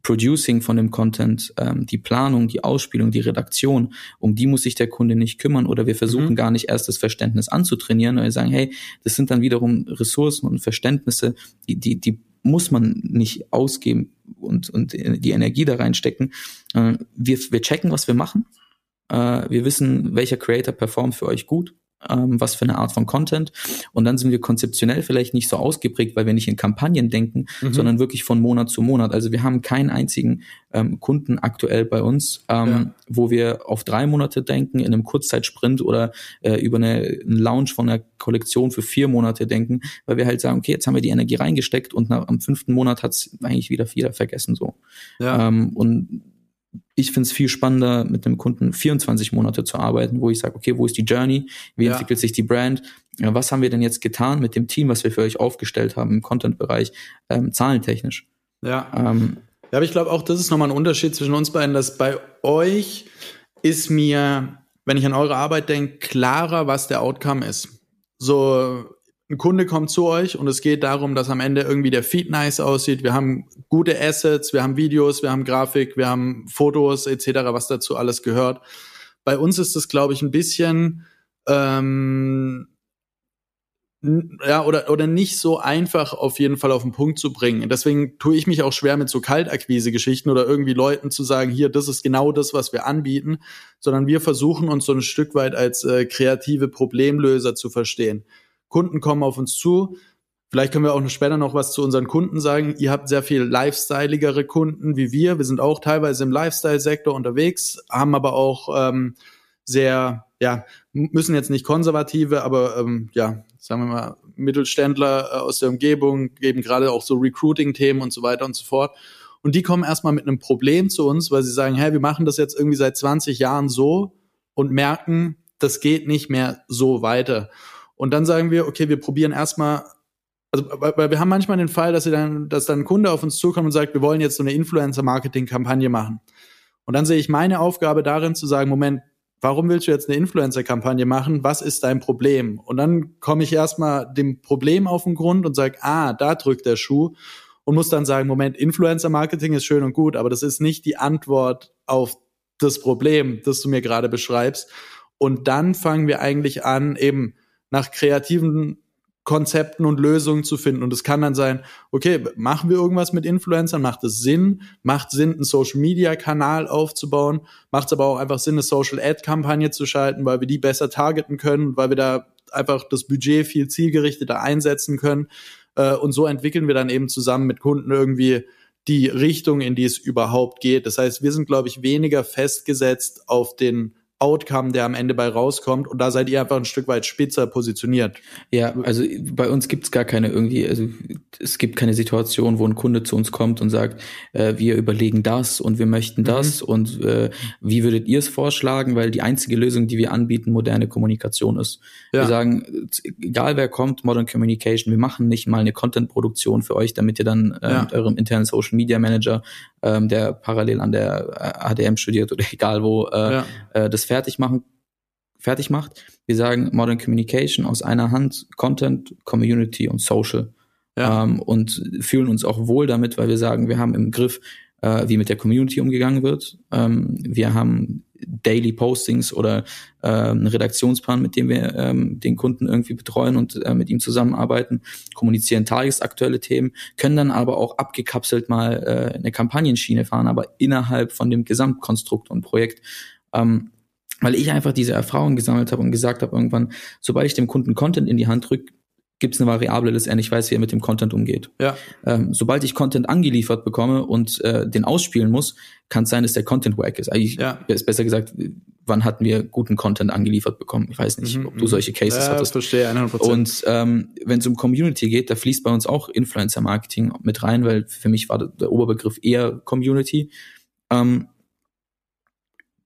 Producing von dem Content, ähm, die Planung, die Ausspielung, die Redaktion, um die muss sich der Kunde nicht kümmern oder wir versuchen mhm. gar nicht erst das Verständnis anzutrainieren, weil wir sagen, hey, das sind dann wiederum Ressourcen und Verständnisse, die, die, die muss man nicht ausgeben und, und die Energie da reinstecken. Äh, wir, wir checken, was wir machen äh, wir wissen, welcher Creator performt für euch gut, ähm, was für eine Art von Content. Und dann sind wir konzeptionell vielleicht nicht so ausgeprägt, weil wir nicht in Kampagnen denken, mhm. sondern wirklich von Monat zu Monat. Also wir haben keinen einzigen ähm, Kunden aktuell bei uns, ähm, ja. wo wir auf drei Monate denken, in einem Kurzzeitsprint oder äh, über eine, einen Launch von einer Kollektion für vier Monate denken, weil wir halt sagen, okay, jetzt haben wir die Energie reingesteckt und nach, am fünften Monat hat es eigentlich wieder wieder vergessen so. Ja. Ähm, und ich finde es viel spannender, mit einem Kunden 24 Monate zu arbeiten, wo ich sage, okay, wo ist die Journey? Wie ja. entwickelt sich die Brand? Ja, was haben wir denn jetzt getan mit dem Team, was wir für euch aufgestellt haben im Content-Bereich, ähm, zahlentechnisch? Ja. Ähm, ja, aber ich glaube auch, das ist nochmal ein Unterschied zwischen uns beiden, dass bei euch ist mir, wenn ich an eure Arbeit denke, klarer, was der Outcome ist. So, ein Kunde kommt zu euch und es geht darum, dass am Ende irgendwie der Feed nice aussieht. Wir haben gute Assets, wir haben Videos, wir haben Grafik, wir haben Fotos etc., was dazu alles gehört. Bei uns ist das, glaube ich, ein bisschen ähm, ja, oder, oder nicht so einfach auf jeden Fall auf den Punkt zu bringen. Deswegen tue ich mich auch schwer mit so Kaltakquise-Geschichten oder irgendwie Leuten zu sagen, hier, das ist genau das, was wir anbieten, sondern wir versuchen uns so ein Stück weit als äh, kreative Problemlöser zu verstehen. Kunden kommen auf uns zu. Vielleicht können wir auch später noch was zu unseren Kunden sagen. Ihr habt sehr viel lifestyleigere Kunden wie wir. Wir sind auch teilweise im Lifestyle-Sektor unterwegs, haben aber auch ähm, sehr, ja, müssen jetzt nicht konservative, aber ähm, ja, sagen wir mal, Mittelständler äh, aus der Umgebung, geben gerade auch so Recruiting-Themen und so weiter und so fort. Und die kommen erstmal mit einem Problem zu uns, weil sie sagen, hey, wir machen das jetzt irgendwie seit 20 Jahren so und merken, das geht nicht mehr so weiter. Und dann sagen wir, okay, wir probieren erstmal, also weil wir haben manchmal den Fall, dass, sie dann, dass dann ein Kunde auf uns zukommt und sagt, wir wollen jetzt so eine Influencer-Marketing-Kampagne machen. Und dann sehe ich meine Aufgabe darin zu sagen, Moment, warum willst du jetzt eine Influencer-Kampagne machen? Was ist dein Problem? Und dann komme ich erstmal dem Problem auf den Grund und sage, ah, da drückt der Schuh und muss dann sagen, Moment, Influencer-Marketing ist schön und gut, aber das ist nicht die Antwort auf das Problem, das du mir gerade beschreibst. Und dann fangen wir eigentlich an, eben nach kreativen Konzepten und Lösungen zu finden. Und es kann dann sein, okay, machen wir irgendwas mit Influencern? Macht es Sinn? Macht Sinn, einen Social-Media-Kanal aufzubauen? Macht es aber auch einfach Sinn, eine Social-Ad-Kampagne zu schalten, weil wir die besser targeten können, weil wir da einfach das Budget viel zielgerichteter einsetzen können. Äh, und so entwickeln wir dann eben zusammen mit Kunden irgendwie die Richtung, in die es überhaupt geht. Das heißt, wir sind, glaube ich, weniger festgesetzt auf den Outcome, der am Ende bei rauskommt. Und da seid ihr einfach ein Stück weit spitzer positioniert. Ja, also bei uns gibt's gar keine irgendwie, also es gibt keine Situation, wo ein Kunde zu uns kommt und sagt, äh, wir überlegen das und wir möchten das mhm. und äh, wie würdet ihr es vorschlagen? Weil die einzige Lösung, die wir anbieten, moderne Kommunikation ist. Ja. Wir sagen, egal wer kommt, Modern Communication, wir machen nicht mal eine Content-Produktion für euch, damit ihr dann äh, ja. mit eurem internen Social Media Manager, ähm, der parallel an der HDM studiert oder egal wo, äh, ja. äh, das fertig machen, fertig macht. Wir sagen Modern Communication aus einer Hand, Content, Community und Social. Ja. Ähm, und fühlen uns auch wohl damit, weil wir sagen, wir haben im Griff, äh, wie mit der Community umgegangen wird. Ähm, wir haben Daily Postings oder äh, einen Redaktionsplan, mit dem wir ähm, den Kunden irgendwie betreuen und äh, mit ihm zusammenarbeiten, kommunizieren tagesaktuelle Themen, können dann aber auch abgekapselt mal äh, eine Kampagnenschiene fahren, aber innerhalb von dem Gesamtkonstrukt und Projekt. Ähm, weil ich einfach diese Erfahrung gesammelt habe und gesagt habe irgendwann, sobald ich dem Kunden Content in die Hand drücke, gibt es eine Variable, dass er nicht weiß, wie er mit dem Content umgeht. Ja. Ähm, sobald ich Content angeliefert bekomme und äh, den ausspielen muss, kann es sein, dass der Content wack ist. Eigentlich ja. ist besser gesagt, wann hatten wir guten Content angeliefert bekommen? Ich weiß nicht, mhm. ob du solche Cases ja, hattest. verstehe, 100%. Und ähm, wenn es um Community geht, da fließt bei uns auch Influencer-Marketing mit rein, weil für mich war der, der Oberbegriff eher Community. Ähm,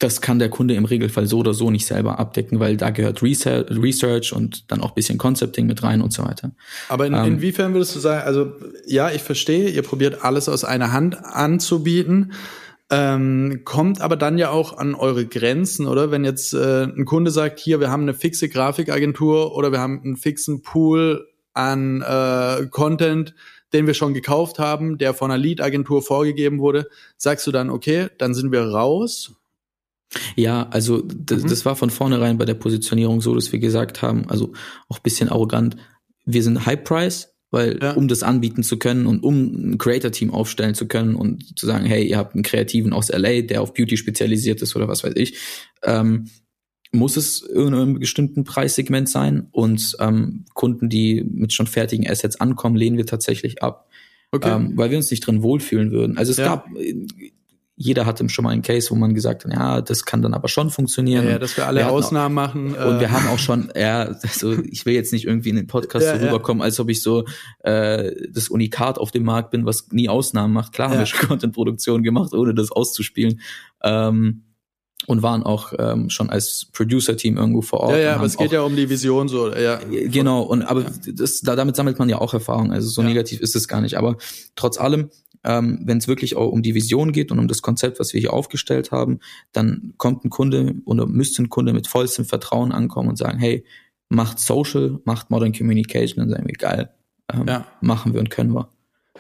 das kann der Kunde im Regelfall so oder so nicht selber abdecken, weil da gehört Research und dann auch bisschen Concepting mit rein und so weiter. Aber in, ähm, inwiefern würdest du sagen, also ja, ich verstehe, ihr probiert alles aus einer Hand anzubieten, ähm, kommt aber dann ja auch an eure Grenzen, oder? Wenn jetzt äh, ein Kunde sagt, hier, wir haben eine fixe Grafikagentur oder wir haben einen fixen Pool an äh, Content, den wir schon gekauft haben, der von einer Lead-Agentur vorgegeben wurde, sagst du dann, okay, dann sind wir raus ja, also das, mhm. das war von vornherein bei der Positionierung so, dass wir gesagt haben, also auch bisschen arrogant, wir sind High Price, weil ja. um das anbieten zu können und um ein Creator-Team aufstellen zu können und zu sagen, hey, ihr habt einen Kreativen aus LA, der auf Beauty spezialisiert ist oder was weiß ich, ähm, muss es in einem bestimmten Preissegment sein und ähm, Kunden, die mit schon fertigen Assets ankommen, lehnen wir tatsächlich ab. Okay. Ähm, weil wir uns nicht drin wohlfühlen würden. Also es ja. gab jeder hatte schon mal einen Case, wo man gesagt hat, ja, das kann dann aber schon funktionieren. Ja, dass wir alle wir Ausnahmen auch, machen. Und äh. wir haben auch schon, ja, also ich will jetzt nicht irgendwie in den Podcast ja, so rüberkommen, ja. als ob ich so äh, das Unikat auf dem Markt bin, was nie Ausnahmen macht. Klar ja. haben wir schon Content-Produktion gemacht, ohne das auszuspielen. Ähm, und waren auch ähm, schon als Producer-Team irgendwo vor Ort. Ja, ja, aber es geht ja um die Vision so, ja. Genau, und aber das, da, damit sammelt man ja auch Erfahrung. Also so negativ ist es gar nicht. Aber trotz allem ähm, wenn es wirklich auch um die Vision geht und um das Konzept, was wir hier aufgestellt haben, dann kommt ein Kunde oder müsste ein Kunde mit vollstem Vertrauen ankommen und sagen, hey, macht Social, macht Modern Communication, dann sagen wir, geil, ähm, ja. machen wir und können wir.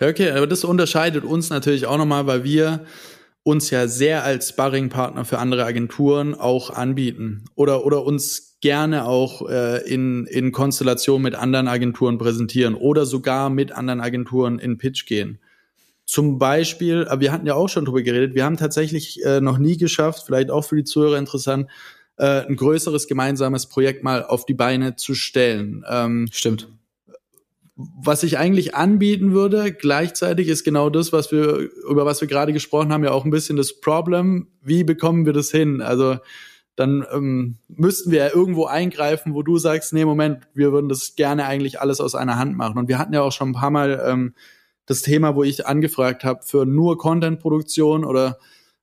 Ja, okay, aber das unterscheidet uns natürlich auch nochmal, weil wir uns ja sehr als Sparringpartner für andere Agenturen auch anbieten oder, oder uns gerne auch äh, in, in Konstellation mit anderen Agenturen präsentieren oder sogar mit anderen Agenturen in Pitch gehen. Zum Beispiel, aber wir hatten ja auch schon drüber geredet, wir haben tatsächlich äh, noch nie geschafft, vielleicht auch für die Zuhörer interessant, äh, ein größeres gemeinsames Projekt mal auf die Beine zu stellen. Ähm, Stimmt. Was ich eigentlich anbieten würde, gleichzeitig ist genau das, was wir, über was wir gerade gesprochen haben, ja auch ein bisschen das Problem. Wie bekommen wir das hin? Also, dann ähm, müssten wir ja irgendwo eingreifen, wo du sagst, nee, Moment, wir würden das gerne eigentlich alles aus einer Hand machen. Und wir hatten ja auch schon ein paar Mal ähm, das Thema, wo ich angefragt habe für nur Content-Produktion oder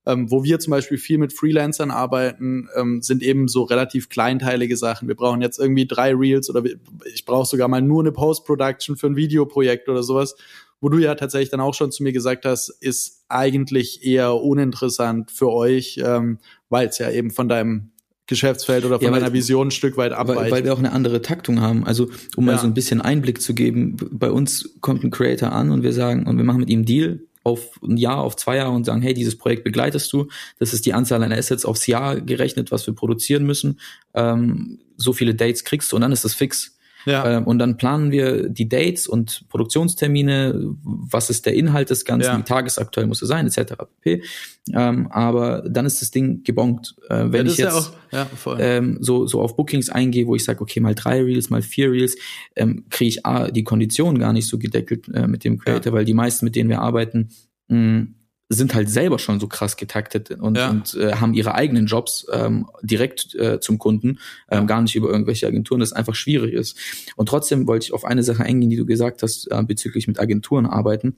ähm, wo wir zum Beispiel viel mit Freelancern arbeiten, ähm, sind eben so relativ kleinteilige Sachen. Wir brauchen jetzt irgendwie drei Reels oder ich brauche sogar mal nur eine Post-Production für ein Videoprojekt oder sowas, wo du ja tatsächlich dann auch schon zu mir gesagt hast, ist eigentlich eher uninteressant für euch, ähm, weil es ja eben von deinem Geschäftsfeld oder von ja, deiner Vision ein Stück weit abweicht. Weil, weil wir auch eine andere Taktung haben. Also um ja. mal so ein bisschen Einblick zu geben, bei uns kommt ein Creator an und wir sagen, und wir machen mit ihm einen Deal auf ein Jahr, auf zwei Jahre und sagen, hey, dieses Projekt begleitest du. Das ist die Anzahl an Assets aufs Jahr gerechnet, was wir produzieren müssen. Ähm, so viele Dates kriegst du und dann ist das fix. Ja. Ähm, und dann planen wir die Dates und Produktionstermine, was ist der Inhalt des Ganzen, ja. wie tagesaktuell muss es sein, etc. pp. Ähm, aber dann ist das Ding gebongt. Äh, wenn ja, ich jetzt auch, ähm, so, so auf Bookings eingehe, wo ich sage, okay, mal drei Reels, mal vier Reels, ähm, kriege ich A, die Konditionen gar nicht so gedeckelt äh, mit dem Creator, weil die meisten, mit denen wir arbeiten, mh, sind halt selber schon so krass getaktet und, ja. und äh, haben ihre eigenen Jobs ähm, direkt äh, zum Kunden, ähm, gar nicht über irgendwelche Agenturen, das einfach schwierig ist. Und trotzdem wollte ich auf eine Sache eingehen, die du gesagt hast, äh, bezüglich mit Agenturen arbeiten.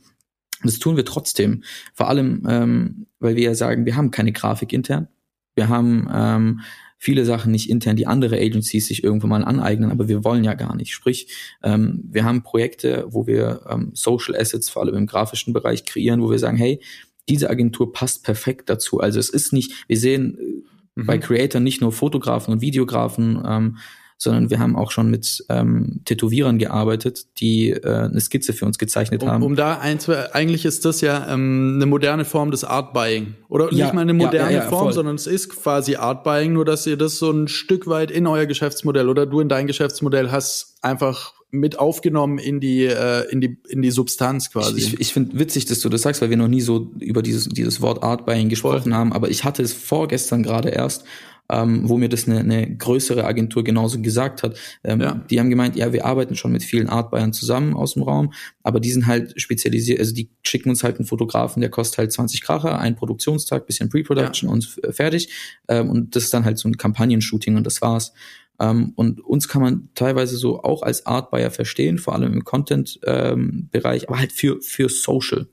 Das tun wir trotzdem. Vor allem, ähm, weil wir ja sagen, wir haben keine Grafik intern. Wir haben ähm, viele Sachen nicht intern, die andere Agencies sich irgendwo mal aneignen, aber wir wollen ja gar nicht. Sprich, ähm, wir haben Projekte, wo wir ähm, Social Assets, vor allem im grafischen Bereich, kreieren, wo wir sagen, hey, diese Agentur passt perfekt dazu. Also es ist nicht, wir sehen äh, mhm. bei Creator nicht nur Fotografen und Videografen, ähm, sondern wir haben auch schon mit ähm, Tätowierern gearbeitet, die äh, eine Skizze für uns gezeichnet um, haben. Um da ein, eigentlich ist das ja ähm, eine moderne Form des Art Buying. Oder ja, nicht mal eine moderne ja, ja, Form, voll. sondern es ist quasi Art Buying, nur dass ihr das so ein Stück weit in euer Geschäftsmodell oder du in dein Geschäftsmodell hast einfach mit aufgenommen in die äh, in die in die Substanz quasi. Ich, ich, finde witzig, dass du das sagst, weil wir noch nie so über dieses dieses Wort Art Buying gesprochen Voll. haben. Aber ich hatte es vorgestern gerade erst, ähm, wo mir das eine, eine größere Agentur genauso gesagt hat. Ähm, ja. Die haben gemeint, ja, wir arbeiten schon mit vielen Art Buyern zusammen aus dem Raum, aber die sind halt spezialisiert, also die schicken uns halt einen Fotografen, der kostet halt 20 Kracher, ein Produktionstag, bisschen Pre-Production ja. und fertig. Ähm, und das ist dann halt so ein Kampagnenshooting und das war's. Ähm, und uns kann man teilweise so auch als Art Buyer verstehen, vor allem im Content-Bereich, ähm, aber halt für, für Social.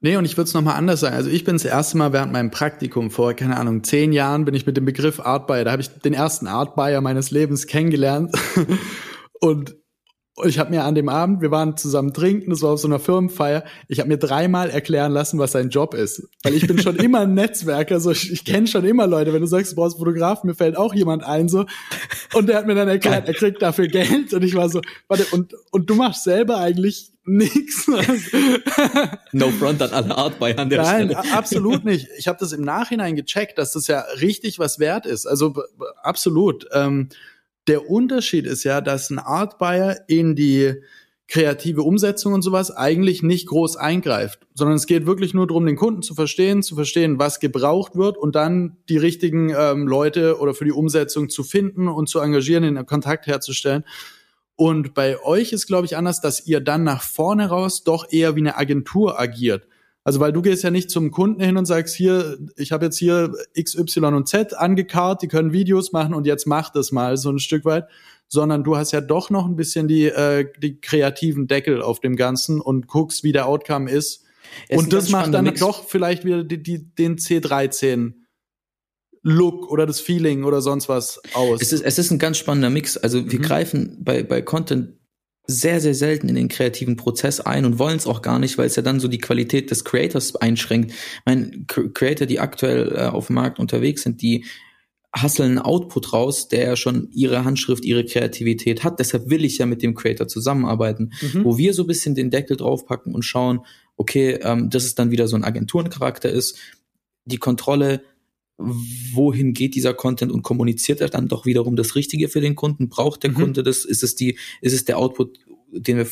Nee, und ich würde es nochmal anders sagen. Also ich bin das erste Mal während meinem Praktikum vor, keine Ahnung, zehn Jahren bin ich mit dem Begriff Art Buyer, da habe ich den ersten Art Buyer meines Lebens kennengelernt. und und ich habe mir an dem Abend, wir waren zusammen trinken, das war auf so einer Firmenfeier, ich habe mir dreimal erklären lassen, was sein Job ist. Weil ich bin schon immer ein Netzwerker, so ich, ich kenne schon immer Leute. Wenn du sagst, du brauchst Fotografen, mir fällt auch jemand ein so. Und der hat mir dann erklärt, er kriegt dafür Geld. Und ich war so, warte, und, und du machst selber eigentlich nix. no front an alle Art bei an der Nein, Stelle. absolut nicht. Ich habe das im Nachhinein gecheckt, dass das ja richtig was wert ist. Also absolut. Ähm, der Unterschied ist ja, dass ein Art Buyer in die kreative Umsetzung und sowas eigentlich nicht groß eingreift, sondern es geht wirklich nur darum, den Kunden zu verstehen, zu verstehen, was gebraucht wird und dann die richtigen ähm, Leute oder für die Umsetzung zu finden und zu engagieren, den Kontakt herzustellen. Und bei euch ist, glaube ich, anders, dass ihr dann nach vorne raus doch eher wie eine Agentur agiert. Also weil du gehst ja nicht zum Kunden hin und sagst, hier, ich habe jetzt hier X, Y und Z angekarrt, die können Videos machen und jetzt mach das mal so ein Stück weit, sondern du hast ja doch noch ein bisschen die, äh, die kreativen Deckel auf dem Ganzen und guckst, wie der Outcome ist. Es und das macht dann Mix. doch vielleicht wieder die, die, den C13 Look oder das Feeling oder sonst was aus. Es ist, es ist ein ganz spannender Mix. Also wir mhm. greifen bei, bei Content sehr, sehr selten in den kreativen Prozess ein und wollen es auch gar nicht, weil es ja dann so die Qualität des Creators einschränkt. Mein Creator, die aktuell äh, auf dem Markt unterwegs sind, die hasseln Output raus, der ja schon ihre Handschrift, ihre Kreativität hat. Deshalb will ich ja mit dem Creator zusammenarbeiten, mhm. wo wir so ein bisschen den Deckel draufpacken und schauen, okay, ähm, das ist dann wieder so ein Agenturencharakter ist. Die Kontrolle wohin geht dieser Content und kommuniziert er dann doch wiederum das Richtige für den Kunden? Braucht der mhm. Kunde das? Ist es die, ist es der Output, den wir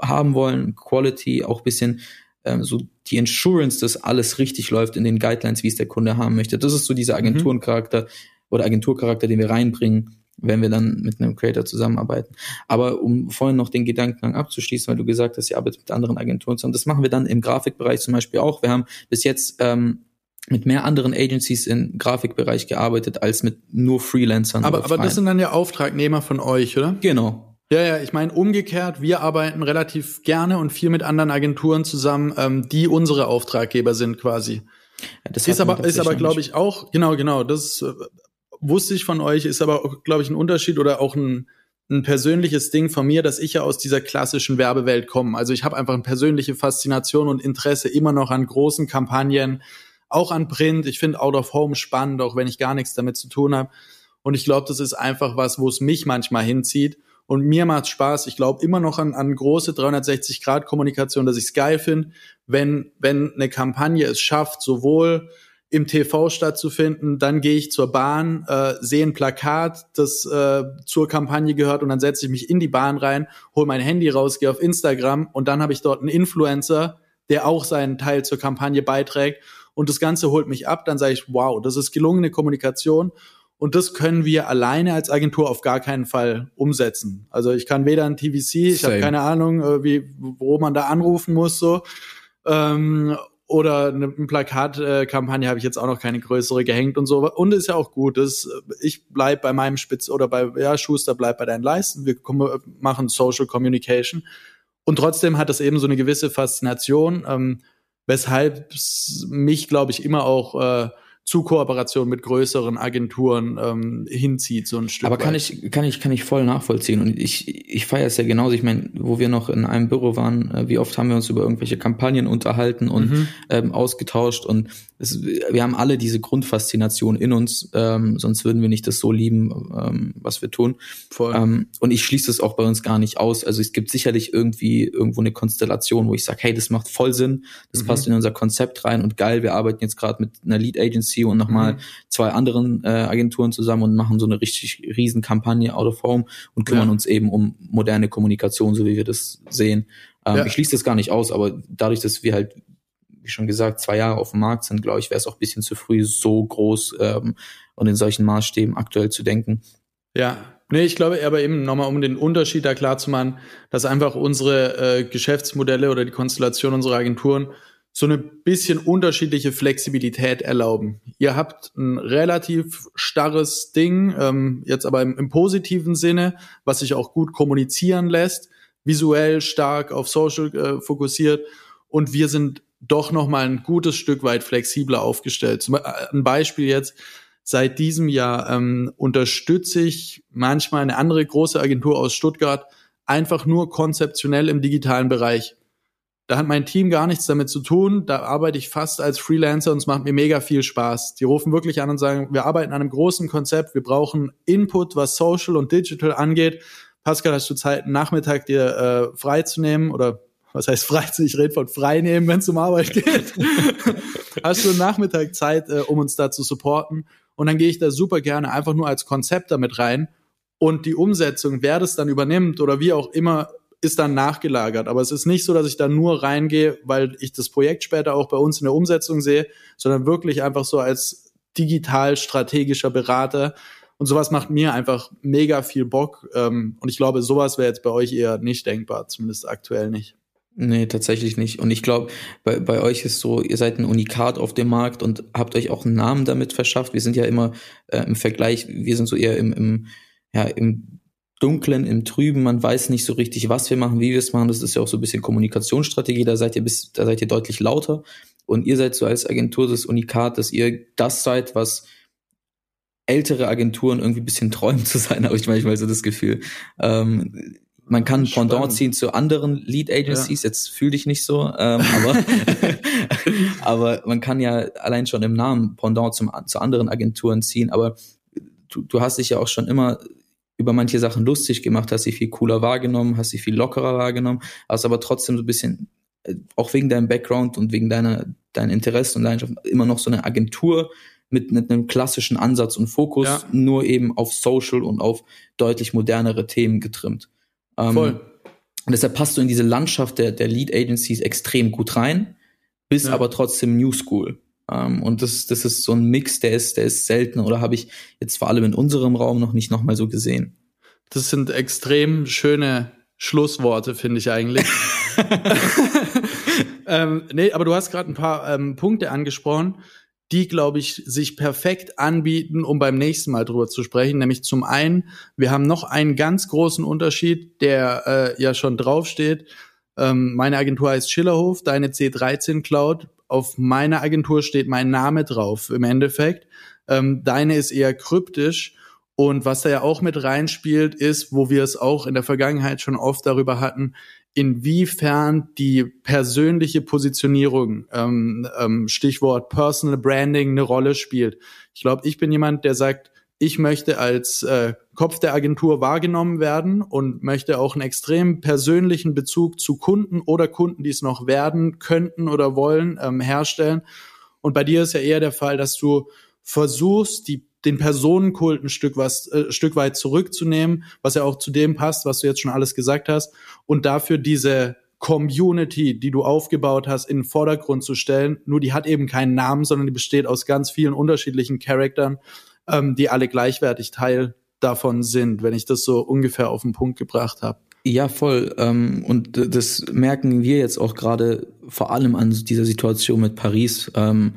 haben wollen? Quality, auch bisschen ähm, so die Insurance, dass alles richtig läuft in den Guidelines, wie es der Kunde haben möchte. Das ist so dieser mhm. Agenturencharakter mhm. oder Agenturcharakter, den wir reinbringen, wenn wir dann mit einem Creator zusammenarbeiten. Aber um vorhin noch den Gedankengang abzuschließen, weil du gesagt hast, ihr arbeitet mit anderen Agenturen zusammen, das machen wir dann im Grafikbereich zum Beispiel auch. Wir haben bis jetzt ähm, mit mehr anderen Agencies im Grafikbereich gearbeitet als mit nur Freelancern. Aber, aber das sind dann ja Auftragnehmer von euch, oder? Genau. Ja, ja, ich meine umgekehrt, wir arbeiten relativ gerne und viel mit anderen Agenturen zusammen, ähm, die unsere Auftraggeber sind quasi. Ja, das ist aber, ist aber glaube ich, auch, genau, genau, das äh, wusste ich von euch, ist aber, glaube ich, ein Unterschied oder auch ein, ein persönliches Ding von mir, dass ich ja aus dieser klassischen Werbewelt komme. Also ich habe einfach eine persönliche Faszination und Interesse immer noch an großen Kampagnen, auch an Print. Ich finde Out of Home spannend, auch wenn ich gar nichts damit zu tun habe. Und ich glaube, das ist einfach was, wo es mich manchmal hinzieht. Und mir macht Spaß. Ich glaube immer noch an, an große 360-Grad-Kommunikation, dass ich es geil finde, wenn, wenn eine Kampagne es schafft, sowohl im TV stattzufinden. Dann gehe ich zur Bahn, äh, sehe ein Plakat, das äh, zur Kampagne gehört und dann setze ich mich in die Bahn rein, hole mein Handy raus, gehe auf Instagram und dann habe ich dort einen Influencer, der auch seinen Teil zur Kampagne beiträgt und das Ganze holt mich ab. Dann sage ich, wow, das ist gelungene Kommunikation und das können wir alleine als Agentur auf gar keinen Fall umsetzen. Also ich kann weder ein TVC, ich habe keine Ahnung, äh, wie, wo man da anrufen muss so. Ähm, oder eine Plakatkampagne habe ich jetzt auch noch keine größere gehängt und so. Und ist ja auch gut. Das, ich bleib bei meinem Spitz oder bei, ja, Schuster bleib bei deinen Leisten. Wir machen Social Communication. Und trotzdem hat das eben so eine gewisse Faszination, ähm, weshalb mich, glaube ich, immer auch äh, zu Kooperation mit größeren Agenturen ähm, hinzieht, so ein Stück. Aber kann weit. ich, kann ich, kann ich voll nachvollziehen. Und ich, ich feiere es ja genauso. Ich meine, wo wir noch in einem Büro waren, äh, wie oft haben wir uns über irgendwelche Kampagnen unterhalten und mhm. ähm, ausgetauscht. Und es, wir haben alle diese Grundfaszination in uns, ähm, sonst würden wir nicht das so lieben, ähm, was wir tun. Voll. Ähm, und ich schließe es auch bei uns gar nicht aus. Also es gibt sicherlich irgendwie irgendwo eine Konstellation, wo ich sage, hey, das macht voll Sinn, das mhm. passt in unser Konzept rein und geil, wir arbeiten jetzt gerade mit einer Lead Agency und nochmal mhm. zwei anderen äh, Agenturen zusammen und machen so eine richtig riesen Kampagne out of home und kümmern ja. uns eben um moderne Kommunikation, so wie wir das sehen. Ähm, ja. Ich schließe das gar nicht aus, aber dadurch, dass wir halt, wie schon gesagt, zwei Jahre auf dem Markt sind, glaube ich, wäre es auch bisschen zu früh, so groß ähm, und in solchen Maßstäben aktuell zu denken. Ja, Nee, ich glaube aber eben nochmal, um den Unterschied da klar zu machen, dass einfach unsere äh, Geschäftsmodelle oder die Konstellation unserer Agenturen so eine bisschen unterschiedliche Flexibilität erlauben. Ihr habt ein relativ starres Ding, ähm, jetzt aber im, im positiven Sinne, was sich auch gut kommunizieren lässt, visuell stark auf Social äh, fokussiert und wir sind doch noch mal ein gutes Stück weit flexibler aufgestellt. Zum, äh, ein Beispiel jetzt, seit diesem Jahr ähm, unterstütze ich manchmal eine andere große Agentur aus Stuttgart einfach nur konzeptionell im digitalen Bereich. Da hat mein Team gar nichts damit zu tun. Da arbeite ich fast als Freelancer und es macht mir mega viel Spaß. Die rufen wirklich an und sagen, wir arbeiten an einem großen Konzept. Wir brauchen Input, was Social und Digital angeht. Pascal, hast du Zeit, einen Nachmittag dir äh, freizunehmen oder was heißt frei? Ich rede von frei nehmen, wenn es um Arbeit geht. hast du einen Nachmittag Zeit, äh, um uns da zu supporten? Und dann gehe ich da super gerne einfach nur als Konzept damit rein. Und die Umsetzung, wer das dann übernimmt oder wie auch immer, ist dann nachgelagert. Aber es ist nicht so, dass ich da nur reingehe, weil ich das Projekt später auch bei uns in der Umsetzung sehe, sondern wirklich einfach so als digital strategischer Berater. Und sowas macht mir einfach mega viel Bock. Ähm, und ich glaube, sowas wäre jetzt bei euch eher nicht denkbar, zumindest aktuell nicht. Nee, tatsächlich nicht. Und ich glaube, bei, bei euch ist so, ihr seid ein Unikat auf dem Markt und habt euch auch einen Namen damit verschafft. Wir sind ja immer äh, im Vergleich, wir sind so eher im, im, ja, im Dunklen, im Trüben, man weiß nicht so richtig, was wir machen, wie wir es machen. Das ist ja auch so ein bisschen Kommunikationsstrategie, da seid ihr bis, da seid ihr deutlich lauter. Und ihr seid so als Agentur das Unikat, dass ihr das seid, was ältere Agenturen irgendwie ein bisschen träumen zu sein, habe ich manchmal so das Gefühl. Ähm, man kann Spannend. Pendant ziehen zu anderen Lead Agencies, ja. jetzt fühl dich nicht so, ähm, aber, aber man kann ja allein schon im Namen Pendant zum, zu anderen Agenturen ziehen, aber du, du hast dich ja auch schon immer über manche Sachen lustig gemacht, hast sie viel cooler wahrgenommen, hast sie viel lockerer wahrgenommen, hast aber trotzdem so ein bisschen, äh, auch wegen deinem Background und wegen deiner, deinen Interessen und Leidenschaft, immer noch so eine Agentur mit, mit einem klassischen Ansatz und Fokus, ja. nur eben auf Social und auf deutlich modernere Themen getrimmt. Ähm, Voll. Und deshalb passt du in diese Landschaft der, der Lead Agencies extrem gut rein, bist ja. aber trotzdem New School. Ähm, und das, das ist so ein Mix, der ist, der ist selten oder habe ich jetzt vor allem in unserem Raum noch nicht nochmal so gesehen. Das sind extrem schöne Schlussworte, finde ich eigentlich. ähm, nee, aber du hast gerade ein paar ähm, Punkte angesprochen, die, glaube ich, sich perfekt anbieten, um beim nächsten Mal drüber zu sprechen. Nämlich zum einen, wir haben noch einen ganz großen Unterschied, der äh, ja schon draufsteht. Ähm, meine Agentur heißt Schillerhof, deine C13 Cloud auf meiner Agentur steht mein Name drauf im Endeffekt. Ähm, deine ist eher kryptisch. Und was da ja auch mit reinspielt, ist, wo wir es auch in der Vergangenheit schon oft darüber hatten, inwiefern die persönliche Positionierung, ähm, ähm, Stichwort Personal Branding, eine Rolle spielt. Ich glaube, ich bin jemand, der sagt, ich möchte als äh, Kopf der Agentur wahrgenommen werden und möchte auch einen extrem persönlichen Bezug zu Kunden oder Kunden, die es noch werden könnten oder wollen, ähm, herstellen. Und bei dir ist ja eher der Fall, dass du versuchst, die, den Personenkult ein Stück, was, äh, Stück weit zurückzunehmen, was ja auch zu dem passt, was du jetzt schon alles gesagt hast, und dafür diese Community, die du aufgebaut hast, in den Vordergrund zu stellen. Nur die hat eben keinen Namen, sondern die besteht aus ganz vielen unterschiedlichen Charaktern, ähm, die alle gleichwertig Teil davon sind, wenn ich das so ungefähr auf den Punkt gebracht habe. Ja, voll. Ähm, und das merken wir jetzt auch gerade vor allem an dieser Situation mit Paris. Ähm,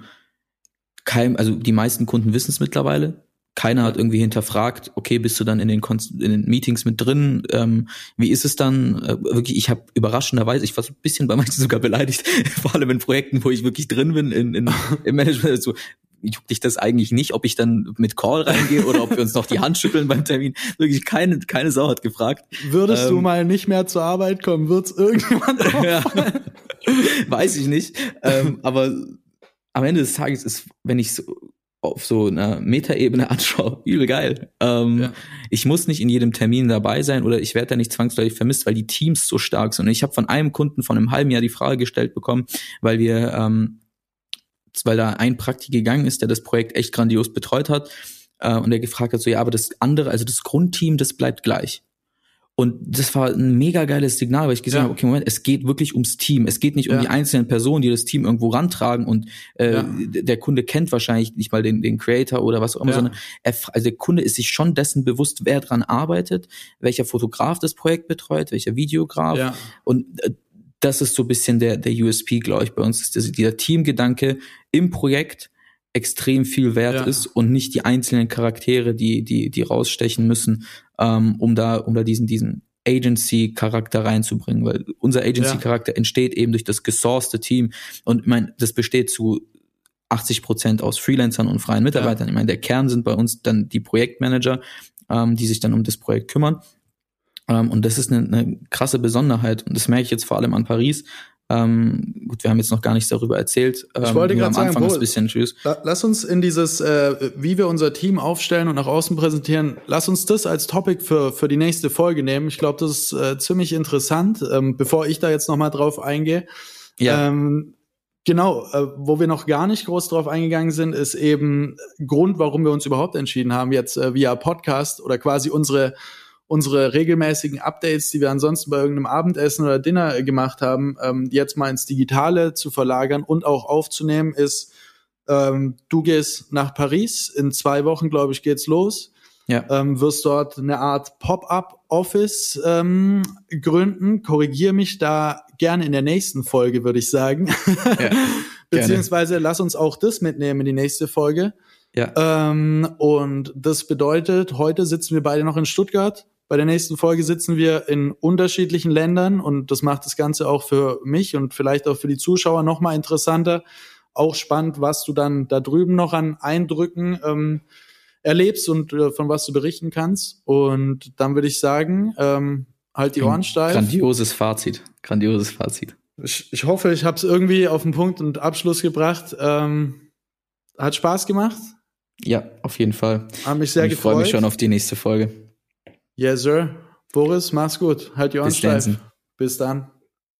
kein, also die meisten Kunden wissen es mittlerweile. Keiner hat irgendwie hinterfragt, okay, bist du dann in den, in den Meetings mit drin? Ähm, wie ist es dann? Äh, wirklich, ich habe überraschenderweise, ich war so ein bisschen bei manchen sogar beleidigt, vor allem in Projekten, wo ich wirklich drin bin, in, in, im Management. So, juckt dich das eigentlich nicht, ob ich dann mit Call reingehe oder ob wir uns noch die Hand schütteln beim Termin. Wirklich keine, keine Sau hat gefragt. Würdest ähm, du mal nicht mehr zur Arbeit kommen, wird's irgendjemand ja, Weiß ich nicht. Ähm, aber am Ende des Tages ist, wenn ich so auf so einer Metaebene anschaue, übel geil. Ähm, ja. Ich muss nicht in jedem Termin dabei sein oder ich werde da nicht zwangsläufig vermisst, weil die Teams so stark sind. Und ich habe von einem Kunden von einem halben Jahr die Frage gestellt bekommen, weil wir, ähm, weil da ein Praktik gegangen ist, der das Projekt echt grandios betreut hat äh, und der gefragt hat so, ja, aber das andere, also das Grundteam, das bleibt gleich. Und das war ein mega geiles Signal, weil ich gesehen ja. habe, okay, Moment, es geht wirklich ums Team. Es geht nicht um ja. die einzelnen Personen, die das Team irgendwo rantragen und äh, ja. der Kunde kennt wahrscheinlich nicht mal den, den Creator oder was auch immer, sondern er, also der Kunde ist sich schon dessen bewusst, wer dran arbeitet, welcher Fotograf das Projekt betreut, welcher Videograf. Und äh, das ist so ein bisschen der, der USP, glaube ich, bei uns ist dieser Teamgedanke im Projekt extrem viel wert ja. ist und nicht die einzelnen Charaktere, die, die, die rausstechen müssen, ähm, um da, um da diesen, diesen Agency-Charakter reinzubringen, weil unser Agency-Charakter ja. entsteht eben durch das gesourcete Team und ich meine, das besteht zu 80 Prozent aus Freelancern und freien Mitarbeitern. Ja. Ich meine, der Kern sind bei uns dann die Projektmanager, ähm, die sich dann um das Projekt kümmern. Ähm, und das ist eine, eine krasse Besonderheit und das merke ich jetzt vor allem an Paris, ähm, gut, wir haben jetzt noch gar nichts darüber erzählt. Ähm, ich wollte gerade sagen, Bo, bisschen tschüss. lass uns in dieses, äh, wie wir unser Team aufstellen und nach außen präsentieren, lass uns das als Topic für, für die nächste Folge nehmen. Ich glaube, das ist äh, ziemlich interessant, ähm, bevor ich da jetzt nochmal drauf eingehe. Ja. Ähm, Genau, äh, wo wir noch gar nicht groß drauf eingegangen sind, ist eben Grund, warum wir uns überhaupt entschieden haben, jetzt äh, via Podcast oder quasi unsere unsere regelmäßigen Updates, die wir ansonsten bei irgendeinem Abendessen oder Dinner gemacht haben, ähm, jetzt mal ins Digitale zu verlagern und auch aufzunehmen, ist, ähm, du gehst nach Paris, in zwei Wochen, glaube ich, geht's los. Ja. Ähm, wirst dort eine Art Pop-up-Office ähm, gründen. Korrigier mich da gerne in der nächsten Folge, würde ich sagen. Ja, Beziehungsweise lass uns auch das mitnehmen in die nächste Folge. Ja. Ähm, und das bedeutet, heute sitzen wir beide noch in Stuttgart. Bei der nächsten Folge sitzen wir in unterschiedlichen Ländern und das macht das Ganze auch für mich und vielleicht auch für die Zuschauer nochmal interessanter. Auch spannend, was du dann da drüben noch an Eindrücken ähm, erlebst und äh, von was du berichten kannst. Und dann würde ich sagen, ähm, halt die Ohren steif. Grandioses Fazit. Grandioses Fazit. Ich, ich hoffe, ich habe es irgendwie auf den Punkt und Abschluss gebracht. Ähm, hat Spaß gemacht? Ja, auf jeden Fall. Hat mich sehr und ich gefreut. Ich freue mich schon auf die nächste Folge. Yes, sir. Boris, mach's gut. Halt die Ohren steif. Bis dann.